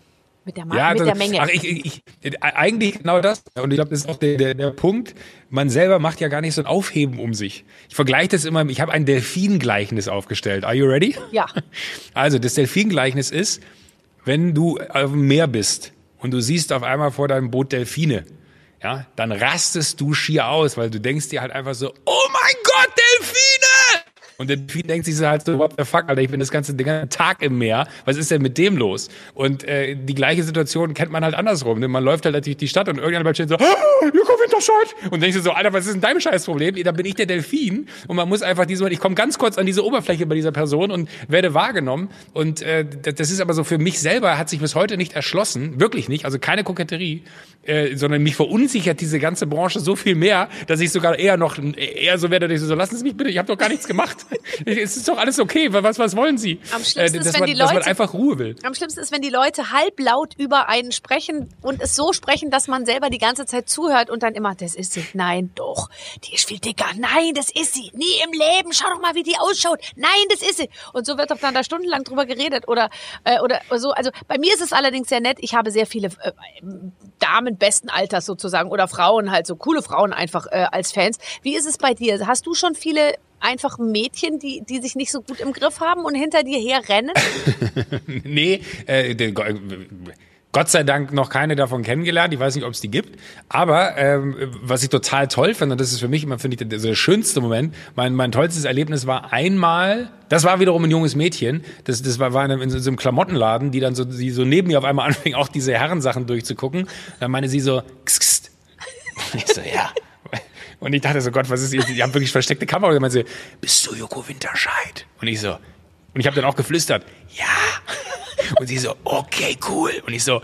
mit der, ja, mit das, der Menge. Ach, ich, ich, ich, eigentlich genau das. Und ich glaube, das ist auch der, der, der Punkt. Man selber macht ja gar nicht so ein Aufheben um sich. Ich vergleiche das immer, ich habe ein Delfingleichnis aufgestellt. Are you ready? Ja. Also, das Delfingleichnis ist, wenn du auf dem Meer bist und du siehst auf einmal vor deinem Boot Delfine, ja, dann rastest du schier aus, weil du denkst dir halt einfach so, oh mein Gott, Delfine! Und der Delfin denkt sich so halt so, what the fuck, Alter, ich bin das ganze, den ganzen Tag im Meer. Was ist denn mit dem los? Und äh, die gleiche Situation kennt man halt andersrum. Ne? Man läuft halt durch die Stadt und irgendjemand bleibt stehen so, ah, Joko Winterscheid! Und denkst du so, Alter, was ist denn dein Scheißproblem? Da bin ich der Delfin. Und man muss einfach diese, ich komme ganz kurz an diese Oberfläche bei dieser Person und werde wahrgenommen. Und äh, das ist aber so für mich selber, hat sich bis heute nicht erschlossen. Wirklich nicht. Also keine Koketterie. Äh, sondern mich verunsichert diese ganze Branche so viel mehr, dass ich sogar eher noch eher so werde, dass ich so, lassen Sie mich bitte, ich habe doch gar nichts gemacht. es ist doch alles okay. Was, was wollen Sie? Am schlimmsten äh, ist, wenn man, die Leute, dass man einfach Ruhe will. Am schlimmsten ist, wenn die Leute halblaut über einen sprechen und es so sprechen, dass man selber die ganze Zeit zuhört und dann immer, das ist sie. Nein, doch. Die ist viel dicker. Nein, das ist sie. Nie im Leben. Schau doch mal, wie die ausschaut. Nein, das ist sie. Und so wird doch dann da stundenlang drüber geredet oder, äh, oder so. Also bei mir ist es allerdings sehr nett. Ich habe sehr viele äh, Damen besten Alters sozusagen oder Frauen halt so coole Frauen einfach äh, als Fans. Wie ist es bei dir? Hast du schon viele einfach Mädchen, die, die sich nicht so gut im Griff haben und hinter dir herrennen? nee, äh, Gott sei Dank noch keine davon kennengelernt. Ich weiß nicht, ob es die gibt. Aber ähm, was ich total toll finde, und das ist für mich immer, finde ich, der, der schönste Moment, mein, mein tollstes Erlebnis war einmal, das war wiederum ein junges Mädchen, das, das war, war in, in so einem Klamottenladen, die dann so, die so neben mir auf einmal anfing, auch diese Herrensachen durchzugucken. Dann meine sie so, kst, kst. Und ich so, ja. Und ich dachte so, Gott, was ist, die, die haben wirklich versteckte Kamera. Und meinte sie, bist du Joko Winterscheid? Und ich so, und ich habe dann auch geflüstert, ja. Und sie so, okay, cool. Und ich so,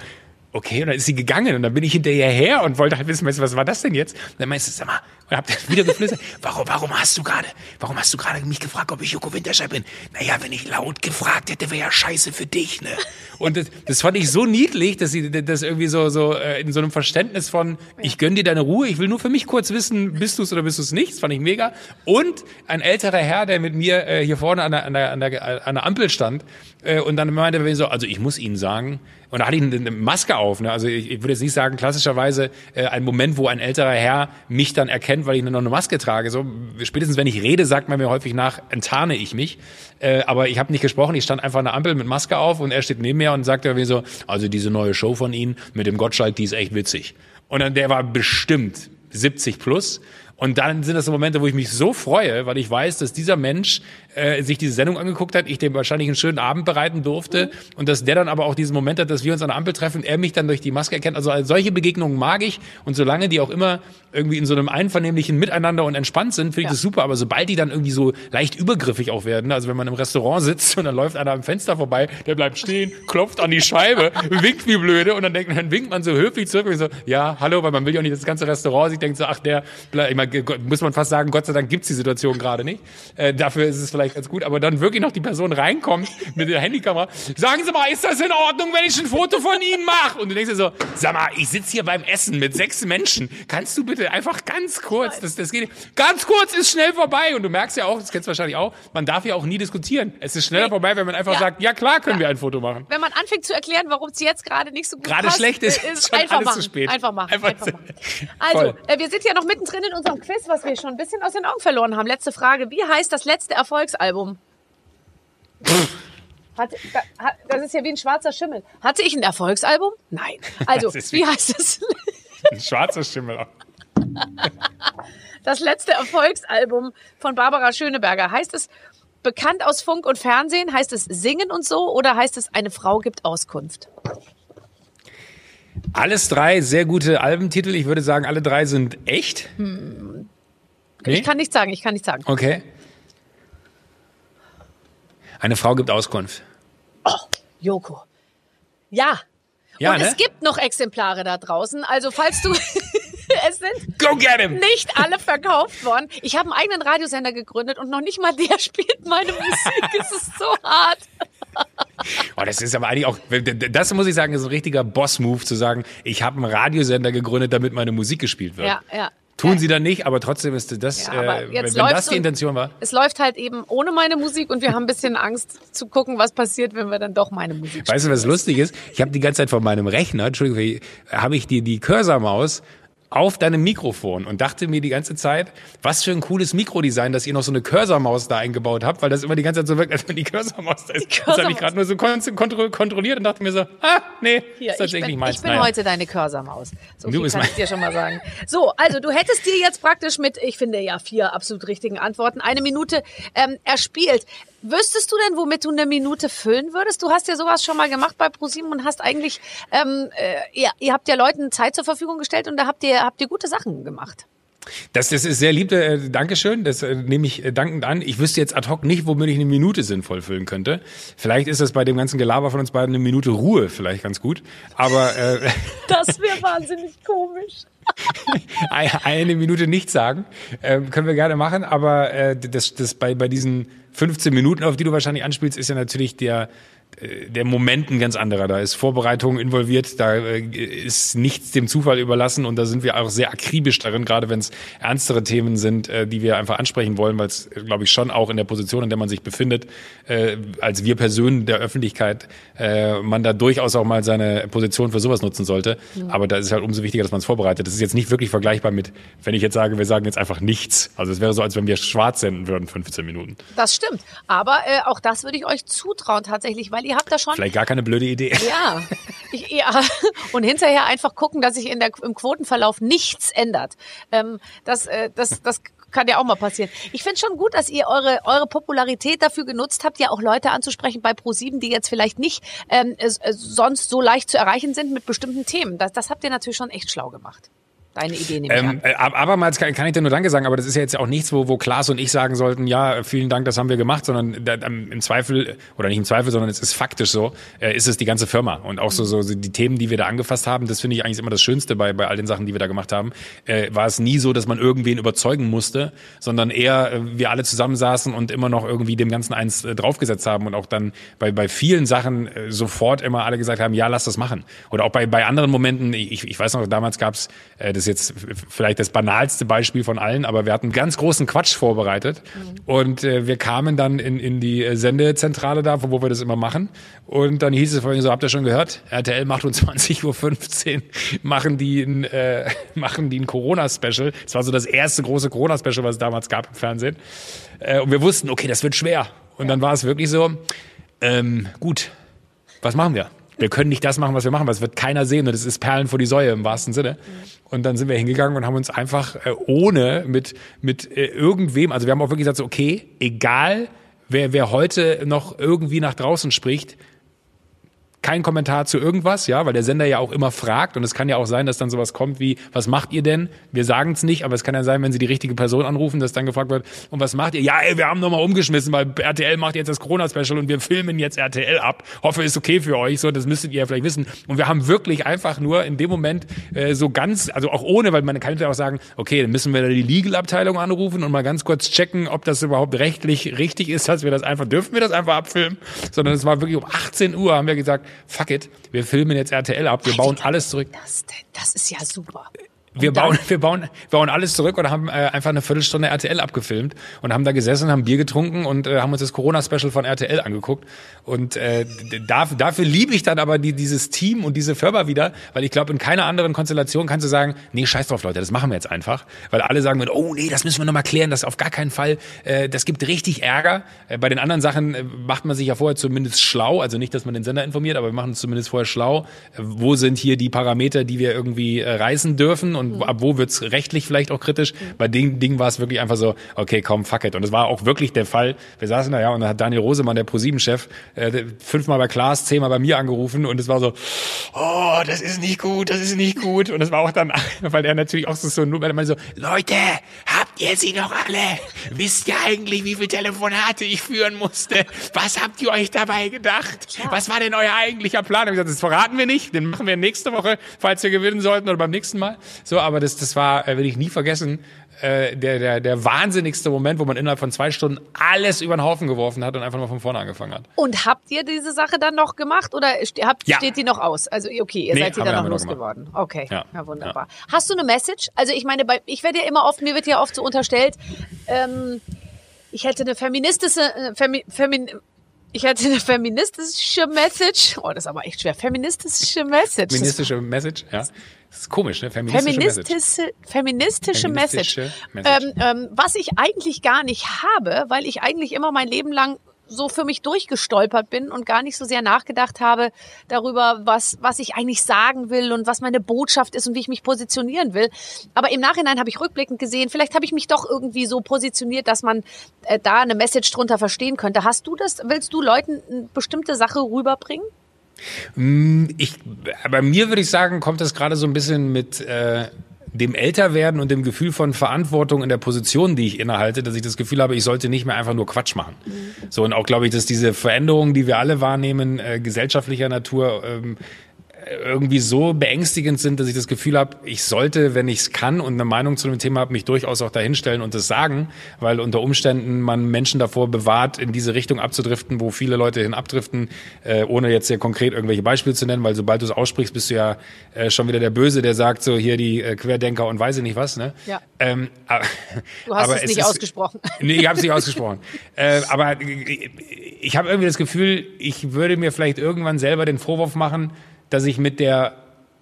okay. Und dann ist sie gegangen und dann bin ich hinterher her und wollte halt wissen, was war das denn jetzt? Und dann meinst du, sag mal, und hab dann wieder geflüstert, warum, warum hast du gerade, warum hast du gerade mich gefragt, ob ich Joko Winterscheid bin? Naja, wenn ich laut gefragt hätte, wäre ja scheiße für dich, ne? Und das, das fand ich so niedlich, dass sie das irgendwie so, so äh, in so einem Verständnis von, ich gönn dir deine Ruhe, ich will nur für mich kurz wissen, bist du es oder bist du es nicht? Das fand ich mega. Und ein älterer Herr, der mit mir äh, hier vorne an der, an der, an der, an der Ampel stand äh, und dann meinte er so, also ich muss Ihnen sagen, und da hatte ich eine Maske auf. Ne? Also ich, ich würde jetzt nicht sagen, klassischerweise äh, ein Moment, wo ein älterer Herr mich dann erkennt, weil ich noch eine Maske trage. So spätestens wenn ich rede, sagt man mir häufig nach, enttarne ich mich. Äh, aber ich habe nicht gesprochen, ich stand einfach an der Ampel mit Maske auf und er steht neben mir und sagt irgendwie so, also diese neue Show von Ihnen mit dem Gottschalk, die ist echt witzig. Und dann der war bestimmt 70 plus. Und dann sind das so Momente, wo ich mich so freue, weil ich weiß, dass dieser Mensch äh, sich diese Sendung angeguckt hat, ich dem wahrscheinlich einen schönen Abend bereiten durfte und dass der dann aber auch diesen Moment hat, dass wir uns an der Ampel treffen, er mich dann durch die Maske erkennt. Also solche Begegnungen mag ich und solange die auch immer irgendwie in so einem einvernehmlichen Miteinander und entspannt sind, finde ich ja. das super. Aber sobald die dann irgendwie so leicht übergriffig auch werden, also wenn man im Restaurant sitzt und dann läuft einer am Fenster vorbei, der bleibt stehen, klopft an die Scheibe, winkt wie blöde und dann denkt, dann winkt man so höflich zurück und so, ja, hallo, weil man will ja auch nicht das ganze Restaurant, ich denke so, ach der, ich meine, Na, muss man fast sagen, Gott sei Dank gibt's die Situation gerade nicht. Äh, dafür ist es vielleicht ganz gut. Aber dann wirklich noch die Person reinkommt mit der Handykamera. Sagen Sie mal, ist das in Ordnung, wenn ich ein Foto von Ihnen mache? Und du denkst dir so, sag mal, ich sitze hier beim Essen mit sechs Menschen. Kannst du bitte einfach ganz kurz, das, das geht nicht. Ganz kurz ist schnell vorbei. Und du merkst ja auch, das kennst du wahrscheinlich auch, man darf ja auch nie diskutieren. Es ist schneller vorbei, wenn man einfach Ja. sagt, ja klar können Ja. wir ein Foto machen. Wenn man anfängt zu erklären, warum es jetzt gerade nicht so gut Gerade passt, schlecht ist, äh, ist schon einfach alles machen. zu spät. Einfach machen. Einfach Einfach, machen. Also, äh, wir sind ja noch mittendrin in unserem Quiz, was wir schon ein bisschen aus den Augen verloren haben. Letzte Frage. Wie heißt das letzte Erfolgsalbum? Hat, da, hat, das ist ja wie ein schwarzer Schimmel. Hatte ich ein Erfolgsalbum? Nein. Also, wie- wie heißt das? Ein schwarzer Schimmel. auch. Das letzte Erfolgsalbum von Barbara Schöneberger. Heißt es bekannt aus Funk und Fernsehen? Heißt es Singen und so? Oder heißt es Eine Frau gibt Auskunft? Alles drei sehr gute Albentitel. Ich würde sagen, alle drei sind echt. Nee? Ich kann nicht sagen, ich kann nicht sagen. Okay. Eine Frau gibt Auskunft. Joko. Ja. Ja, und ne? es gibt noch Exemplare da draußen. Also falls du, es sind Go get him! nicht alle verkauft worden. Ich habe einen eigenen Radiosender gegründet und noch nicht mal der spielt meine Musik. es ist so hart. Oh, das ist aber eigentlich auch, das muss ich sagen, ist ein richtiger Boss-Move zu sagen, ich habe einen Radiosender gegründet, damit meine Musik gespielt wird. Ja, ja. Tun sie dann nicht, aber trotzdem ist das, Ja, äh, jetzt wenn das die Intention war. Es läuft halt eben ohne meine Musik und wir haben ein bisschen Angst zu gucken, was passiert, wenn wir dann doch meine Musik Weißt du, was lustig ist? Ich habe die ganze Zeit von meinem Rechner, Entschuldigung, habe ich die, die Cursor-Maus auf deinem Mikrofon und dachte mir die ganze Zeit, was für ein cooles Mikrodesign, dass ihr noch so eine Cursor-Maus da eingebaut habt, weil das immer die ganze Zeit so wirkt, als wenn die Cursor-Maus da ist. Das habe ich gerade nur so kon kontro kontrolliert und dachte mir so, ah, nee, Hier, ist tatsächlich ich bin, meins. ich bin Naja. heute deine Cursor-Maus. So Du bist kann mein- ich dir schon mal sagen. So, also du hättest dir jetzt praktisch mit, ich finde ja vier absolut richtigen Antworten, eine Minute ähm, erspielt. Wüsstest du denn, womit du eine Minute füllen würdest? Du hast ja sowas schon mal gemacht bei ProSieben und hast eigentlich, ähm, äh, ja, ihr habt ja Leuten Zeit zur Verfügung gestellt und da habt ihr, habt ihr gute Sachen gemacht. Das, das ist sehr lieb, äh, Dankeschön. Das äh, nehme ich äh, dankend an. Ich wüsste jetzt ad hoc nicht, womit ich eine Minute sinnvoll füllen könnte. Vielleicht ist das bei dem ganzen Gelaber von uns beiden eine Minute Ruhe vielleicht ganz gut. Aber äh, Das wäre wahnsinnig komisch. eine Minute nichts sagen, äh, können wir gerne machen. Aber äh, das, das bei, bei diesen 15 Minuten, auf die du wahrscheinlich anspielst, ist ja natürlich der der Moment ein ganz anderer. Da ist Vorbereitung involviert, da äh, ist nichts dem Zufall überlassen und da sind wir auch sehr akribisch darin, gerade wenn es ernstere Themen sind, äh, die wir einfach ansprechen wollen, weil es, glaube ich, schon auch in der Position, in der man sich befindet, äh, als wir Personen der Öffentlichkeit, äh, man da durchaus auch mal seine Position für sowas nutzen sollte. Aber da ist es halt umso wichtiger, dass man es vorbereitet. Das ist jetzt nicht wirklich vergleichbar mit, wenn ich jetzt sage, wir sagen jetzt einfach nichts. Also es wäre so, als wenn wir schwarz senden würden, 15 Minuten. Das stimmt. Aber äh, auch das würde ich euch zutrauen tatsächlich, weil ihr habt da schon Vielleicht gar keine blöde Idee. Ja, ich, ja. und hinterher einfach gucken, dass sich in der, im Quotenverlauf nichts ändert. Ähm, das, äh, das, das kann ja auch mal passieren. Ich finde schon gut, dass ihr eure, eure Popularität dafür genutzt habt, ja auch Leute anzusprechen bei ProSieben, die jetzt vielleicht nicht ähm, äh, sonst so leicht zu erreichen sind mit bestimmten Themen. Das, das habt ihr natürlich schon echt schlau gemacht. Deine Idee nehme ich Ähm, an. äh, ab- abermals kann, kann ich dir nur Danke sagen, aber das ist ja jetzt auch nichts, wo, wo Klaas und ich sagen sollten, ja, vielen Dank, das haben wir gemacht, sondern da, ähm, im Zweifel, oder nicht im Zweifel, sondern es ist faktisch so, äh, ist es die ganze Firma. Und auch so, so die Themen, die wir da angefasst haben, das finde ich eigentlich immer das Schönste bei, bei all den Sachen, die wir da gemacht haben, äh, war es nie so, dass man irgendwen überzeugen musste, sondern eher äh, wir alle zusammensaßen und immer noch irgendwie dem Ganzen eins äh, draufgesetzt haben und auch dann bei, bei vielen Sachen äh, sofort immer alle gesagt haben, ja, lass das machen. Oder auch bei, bei anderen Momenten, ich, ich weiß noch, damals gab's äh, das ist jetzt vielleicht das banalste Beispiel von allen, aber wir hatten ganz großen Quatsch vorbereitet und äh, wir kamen dann in, in die äh, Sendezentrale da, wo wir das immer machen und dann hieß es vorhin so, habt ihr schon gehört? RTL macht um 20.15 Uhr machen die ein, äh, machen die ein Corona-Special. Das war so das erste große Corona-Special, was es damals gab im Fernsehen. Äh, und wir wussten, okay, das wird schwer. Und dann war es wirklich so, ähm, gut, was machen wir? Wir können nicht das machen, was wir machen, weil es wird keiner sehen und es ist Perlen vor die Säue im wahrsten Sinne. Und dann sind wir hingegangen und haben uns einfach äh, ohne mit, mit äh, irgendwem, also wir haben auch wirklich gesagt, so, okay, egal wer, wer heute noch irgendwie nach draußen spricht, kein Kommentar zu irgendwas, ja, weil der Sender ja auch immer fragt und es kann ja auch sein, dass dann sowas kommt wie, was macht ihr denn? Wir sagen es nicht, aber es kann ja sein, wenn sie die richtige Person anrufen, dass dann gefragt wird, und was macht ihr? Ja, ey, wir haben nochmal umgeschmissen, weil RTL macht jetzt das Corona-Special und wir filmen jetzt RTL ab. Hoffe, ist okay für euch, so, das müsstet ihr ja vielleicht wissen. Und wir haben wirklich einfach nur in dem Moment äh, so ganz, also auch ohne, weil man kann ja auch sagen, okay, dann müssen wir da die Legal-Abteilung anrufen und mal ganz kurz checken, ob das überhaupt rechtlich richtig ist, dass wir das einfach, dürfen wir das einfach abfilmen? Sondern es war wirklich um 18 Uhr, haben wir gesagt, fuck it, wir filmen jetzt RTL ab, wir bauen alles zurück. Das, das ist ja super wir bauen, wir bauen, wir bauen alles zurück und haben äh, einfach eine Viertelstunde RTL abgefilmt und haben da gesessen, haben Bier getrunken und äh, haben uns das Corona-Special von RTL angeguckt. Und äh, dafür, dafür liebe ich dann aber die, dieses Team und diese Firma wieder, weil ich glaube, in keiner anderen Konstellation kannst du sagen, nee, scheiß drauf, Leute, das machen wir jetzt einfach. Weil alle sagen, oh nee, das müssen wir nochmal klären, das auf gar keinen Fall, äh, das gibt richtig Ärger. Äh, bei den anderen Sachen äh, macht man sich ja vorher zumindest schlau, also nicht, dass man den Sender informiert, aber wir machen uns zumindest vorher schlau. Äh, wo sind hier die Parameter, die wir irgendwie äh, reißen dürfen und mhm. ab wo wird's rechtlich vielleicht auch kritisch. Mhm. Bei dem Ding war es wirklich einfach so, okay, komm, fuck it. Und es war auch wirklich der Fall. Wir saßen da ja und dann hat Daniel Rosemann, der ProSieben-Chef, äh, fünfmal bei Klaas, zehnmal bei mir angerufen und es war so, oh, das ist nicht gut, das ist nicht gut. Und es war auch dann, weil er natürlich auch so, so nur, weil so, Leute, habt ihr sie noch alle? Wisst ihr eigentlich, wie viele Telefonate ich führen musste? Was habt ihr euch dabei gedacht? Ja. Was war denn euer eigentlicher Plan? Ich gesagt, das verraten wir nicht, den machen wir nächste Woche, falls wir gewinnen sollten oder beim nächsten Mal. So, aber das, das war, äh, will ich nie vergessen, äh, der, der, der wahnsinnigste Moment, wo man innerhalb von zwei Stunden alles über den Haufen geworfen hat und einfach mal von vorne angefangen hat. Und habt ihr diese Sache dann noch gemacht oder habt, ja. steht die noch aus? Also okay, ihr nee, seid die dann noch losgeworden. Okay, ja. ja wunderbar. Ja. Hast du eine Message? Also ich meine, bei, ich werde ja immer oft, mir wird ja oft so unterstellt, ähm, ich hätte eine feministische, äh, Femi, Femin, ich hätte eine feministische Message. Oh, das ist aber echt schwer. Feministische Message. Feministische Message, ja. Das ist komisch, ne? Feministische, feministische Message. Feministische, Message. Message. Ähm, ähm, was ich eigentlich gar nicht habe, weil ich eigentlich immer mein Leben lang so für mich durchgestolpert bin und gar nicht so sehr nachgedacht habe darüber, was, was ich eigentlich sagen will und was meine Botschaft ist und wie ich mich positionieren will. Aber im Nachhinein habe ich rückblickend gesehen, vielleicht habe ich mich doch irgendwie so positioniert, dass man äh, da eine Message drunter verstehen könnte. Hast du das, willst du Leuten eine bestimmte Sache rüberbringen? Mm, ich, bei mir würde ich sagen, kommt das gerade so ein bisschen mit äh, dem Älterwerden und dem Gefühl von Verantwortung in der Position, die ich innehalte, dass ich das Gefühl habe, ich sollte nicht mehr einfach nur Quatsch machen. Mhm. So und auch glaube ich, dass diese Veränderungen, die wir alle wahrnehmen, äh, gesellschaftlicher Natur, ähm, irgendwie so beängstigend sind, dass ich das Gefühl habe, ich sollte, wenn ich es kann und eine Meinung zu dem Thema habe, mich durchaus auch dahinstellen und das sagen, weil unter Umständen man Menschen davor bewahrt, in diese Richtung abzudriften, wo viele Leute hin abdriften, äh, ohne jetzt sehr konkret irgendwelche Beispiele zu nennen, weil sobald du es aussprichst, bist du ja äh, schon wieder der Böse, der sagt so hier die äh, Querdenker und weiß ich nicht was. Ne? Ja. Ähm, aber, du hast es nicht ist, ausgesprochen. Nee, ich habe es nicht ausgesprochen. äh, aber ich habe irgendwie das Gefühl, ich würde mir vielleicht irgendwann selber den Vorwurf machen, dass ich mit der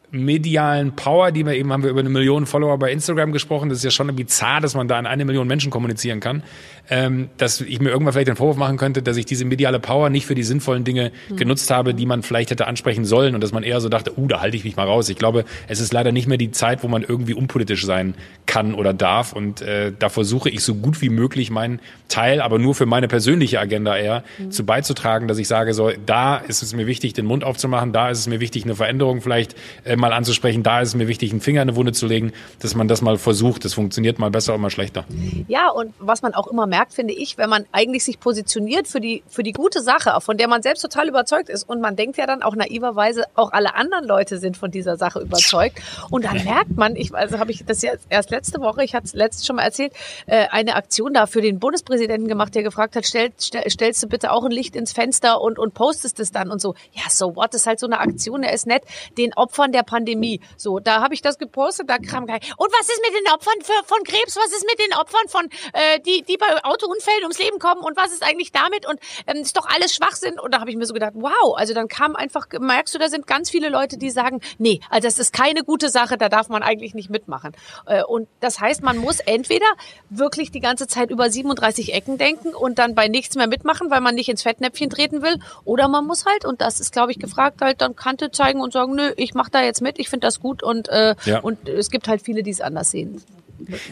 medialen Power, die wir eben haben wir über eine Million Follower bei Instagram gesprochen, das ist ja schon bizarr, dass man da an eine Million Menschen kommunizieren kann, ähm, dass ich mir irgendwann vielleicht den Vorwurf machen könnte, dass ich diese mediale Power nicht für die sinnvollen Dinge mhm. genutzt habe, die man vielleicht hätte ansprechen sollen und dass man eher so dachte, uh, da halte ich mich mal raus. Ich glaube, es ist leider nicht mehr die Zeit, wo man irgendwie unpolitisch sein kann oder darf und äh, da versuche ich so gut wie möglich meinen Teil, aber nur für meine persönliche Agenda eher, mhm. zu beizutragen, dass ich sage, so, da ist es mir wichtig, den Mund aufzumachen, da ist es mir wichtig, eine Veränderung vielleicht äh, mal anzusprechen. Da ist es mir wichtig, einen Finger in eine Wunde zu legen, dass man das mal versucht. Das funktioniert mal besser und mal schlechter. Ja, und was man auch immer merkt, finde ich, wenn man eigentlich sich positioniert für die, für die gute Sache, von der man selbst total überzeugt ist. Und man denkt ja dann auch naiverweise, auch alle anderen Leute sind von dieser Sache überzeugt. Und dann merkt man, ich, also habe ich das ja erst letzte Woche, ich hatte es letztes schon mal erzählt, äh, eine Aktion da für den Bundespräsidenten gemacht, der gefragt hat, stell, stell, stellst du bitte auch ein Licht ins Fenster und, und postest es dann und so. Ja, so what, das ist halt so eine Aktion, der ist nett, den Opfern der Pandemie so, da habe ich das gepostet, da kam kein. Und was ist mit den Opfern für, von Krebs? Was ist mit den Opfern von, äh, die, die bei Autounfällen ums Leben kommen? Und was ist eigentlich damit? Und ähm, ist doch alles Schwachsinn. Und da habe ich mir so gedacht, wow, also dann kam einfach, merkst du, da sind ganz viele Leute, die sagen, nee, also das ist keine gute Sache, da darf man eigentlich nicht mitmachen. Äh, und das heißt, man muss entweder wirklich die ganze Zeit über 37 Ecken denken und dann bei nichts mehr mitmachen, weil man nicht ins Fettnäpfchen treten will, oder man muss halt, und das ist, glaube ich, gefragt, halt dann Kante zeigen und sagen, nö, ich mache da jetzt mit, ich finde das gut und, äh, ja. und es gibt halt viele, die es anders sehen.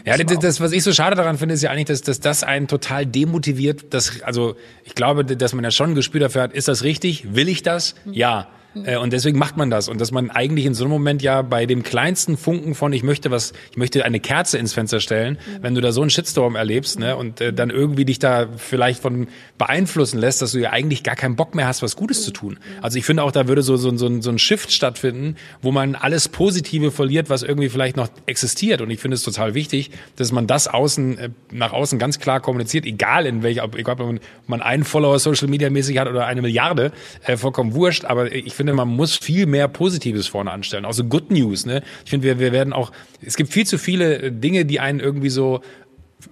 Ja, das, das, was ich so schade daran finde, ist ja eigentlich, dass, dass das einen total demotiviert. Dass, also ich glaube, dass man ja schon ein Gespür dafür hat, ist das richtig? Will ich das? Ja. Mhm. Äh, und deswegen macht man das. Und dass man eigentlich in so einem Moment ja bei dem kleinsten Funken von ich möchte was, ich möchte eine Kerze ins Fenster stellen, mhm. wenn du da so einen Shitstorm erlebst, ne, und äh, dann irgendwie dich da vielleicht von beeinflussen lässt, dass du ja eigentlich gar keinen Bock mehr hast, was Gutes zu tun. Also ich finde auch, da würde so, so, so, so ein Shift stattfinden, wo man alles Positive verliert, was irgendwie vielleicht noch existiert. Und ich finde es total wichtig, dass man das außen, äh, nach außen ganz klar kommuniziert, egal in welcher, egal ob man einen Follower Social Media mäßig hat oder eine Milliarde, äh, vollkommen wurscht. Aber ich finde, man muss viel mehr Positives vorne anstellen. Also Good News, ne? Ich finde, wir, wir werden auch, es gibt viel zu viele äh, Dinge, die einen irgendwie so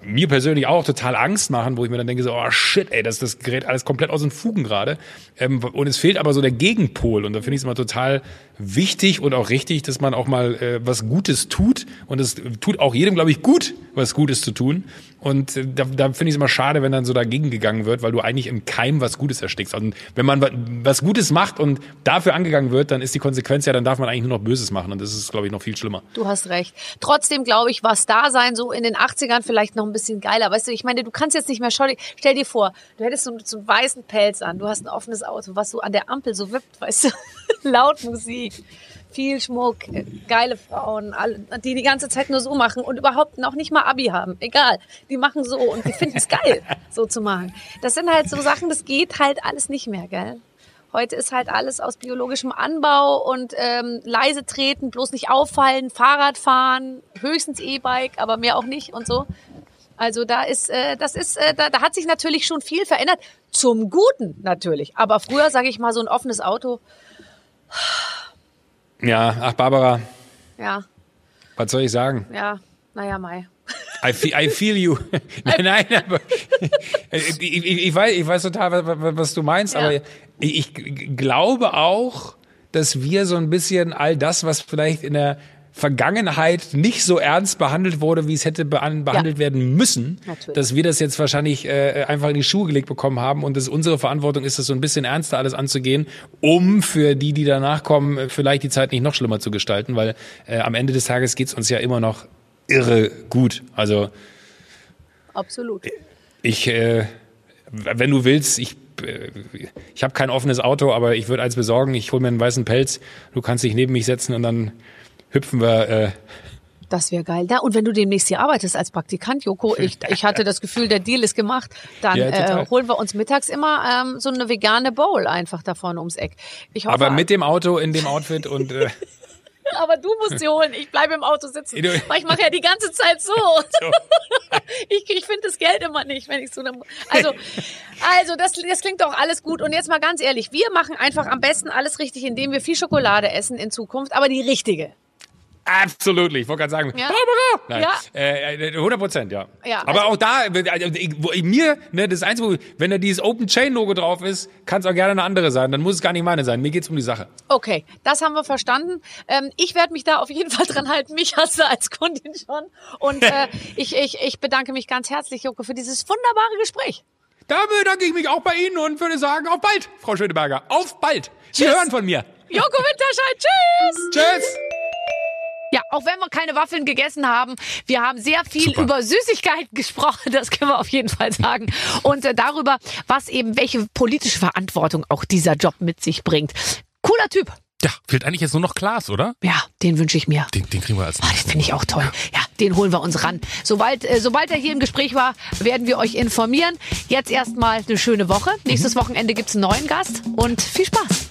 mir persönlich auch total Angst machen, wo ich mir dann denke so, oh shit, ey, das, das gerät alles komplett aus den Fugen gerade. Ähm, und es fehlt aber so der Gegenpol. Und da finde ich es immer total wichtig und auch richtig, dass man auch mal äh, was Gutes tut. Und es tut auch jedem, glaube ich, gut, was Gutes zu tun. Und äh, da, da finde ich es immer schade, wenn dann so dagegen gegangen wird, weil du eigentlich im Keim was Gutes erstickst. Und wenn man was Gutes macht und dafür angegangen wird, dann ist die Konsequenz ja, dann darf man eigentlich nur noch Böses machen. Und das ist, glaube ich, noch viel schlimmer. Du hast recht. Trotzdem glaube ich, was da sein, so in den 80ern vielleicht noch ein bisschen geiler. Weißt du, ich meine, du kannst jetzt nicht mehr, schau, stell dir vor, du hättest so, so einen weißen Pelz an, du hast ein offenes Auto, was so an der Ampel so wippt, weißt du, laut Musik viel Schmuck, geile Frauen, alle, die die ganze Zeit nur so machen und überhaupt noch nicht mal Abi haben. Egal, die machen so und die finden es geil, so zu machen. Das sind halt so Sachen, das geht halt alles nicht mehr, gell? Heute ist halt alles aus biologischem Anbau und ähm, leise treten, bloß nicht auffallen, Fahrrad fahren, höchstens E-Bike, aber mehr auch nicht und so. Also da ist, äh, das ist, äh, da, da hat sich natürlich schon viel verändert. Zum Guten natürlich. Aber früher, sage ich mal, so ein offenes Auto. Ja, ach Barbara. Ja. Was soll ich sagen? Ja, naja, Mai. I feel, I feel you. nein, nein, aber ich, ich, ich, weiß, ich weiß total, was, was du meinst, ja. aber ich, ich glaube auch, dass wir so ein bisschen all das, was vielleicht in der Vergangenheit nicht so ernst behandelt wurde, wie es hätte behandelt ja. werden müssen, Natürlich. dass wir das jetzt wahrscheinlich äh, einfach in die Schuhe gelegt bekommen haben und dass unsere Verantwortung ist, das so ein bisschen ernster alles anzugehen, um für die, die danach kommen, äh, vielleicht die Zeit nicht noch schlimmer zu gestalten, weil äh, am Ende des Tages geht's uns ja immer noch irre gut. Also absolut. Ich, äh, wenn du willst, ich äh, ich habe kein offenes Auto, aber ich würde eins besorgen. Ich hole mir einen weißen Pelz. Du kannst dich neben mich setzen und dann hüpfen wir. Äh, das wäre geil. Da, und wenn du demnächst hier arbeitest als Praktikant, Joko, ich, ich hatte das Gefühl, der Deal ist gemacht, dann ja, äh, holen wir uns mittags immer ähm, so eine vegane Bowl einfach da vorne ums Eck. Ich hoffe, Aber mit dem Auto in dem Outfit und äh, aber du musst sie holen. Ich bleibe im Auto sitzen. Weil ich mache ja die ganze Zeit so. ich ich finde das Geld immer nicht, wenn ich so eine. Also, also das, das klingt doch alles gut. Und jetzt mal ganz ehrlich, wir machen einfach am besten alles richtig, indem wir viel Schokolade essen in Zukunft, aber die richtige. Absolut. Ich wollte gerade sagen, ja. Barbara! Nein. Ja. Äh, 100 Prozent, ja. ja. Aber also, auch da, also, ich, mir, ne, das Einzige, wenn da dieses Open Chain Logo drauf ist, kann es auch gerne eine andere sein. Dann muss es gar nicht meine sein. Mir geht's um die Sache. Okay, das haben wir verstanden. Ähm, ich werde mich da auf jeden Fall dran halten. Mich hast du als Kundin schon. Und äh, ich, ich, ich bedanke mich ganz herzlich, Joko, für dieses wunderbare Gespräch. Da bedanke ich mich auch bei Ihnen und würde sagen, auf bald, Frau Schöneberger. Auf bald. Sie Tschüss. hören von mir. Joko Winterscheid, tschüss. Tschüss. Ja, auch wenn wir keine Waffeln gegessen haben, wir haben sehr viel Super. über Süßigkeiten gesprochen, das können wir auf jeden Fall sagen. Und äh, darüber, was eben, welche politische Verantwortung auch dieser Job mit sich bringt. Cooler Typ. Ja, fehlt eigentlich jetzt nur noch Klaas, oder? Ja, den wünsche ich mir. Den, den kriegen wir als ah, Das finde ich auch toll. Ja, den holen wir uns ran. Sobald, äh, sobald er hier im Gespräch war, werden wir euch informieren. Jetzt erstmal eine schöne Woche. Nächstes mhm. Wochenende gibt's einen neuen Gast und viel Spaß.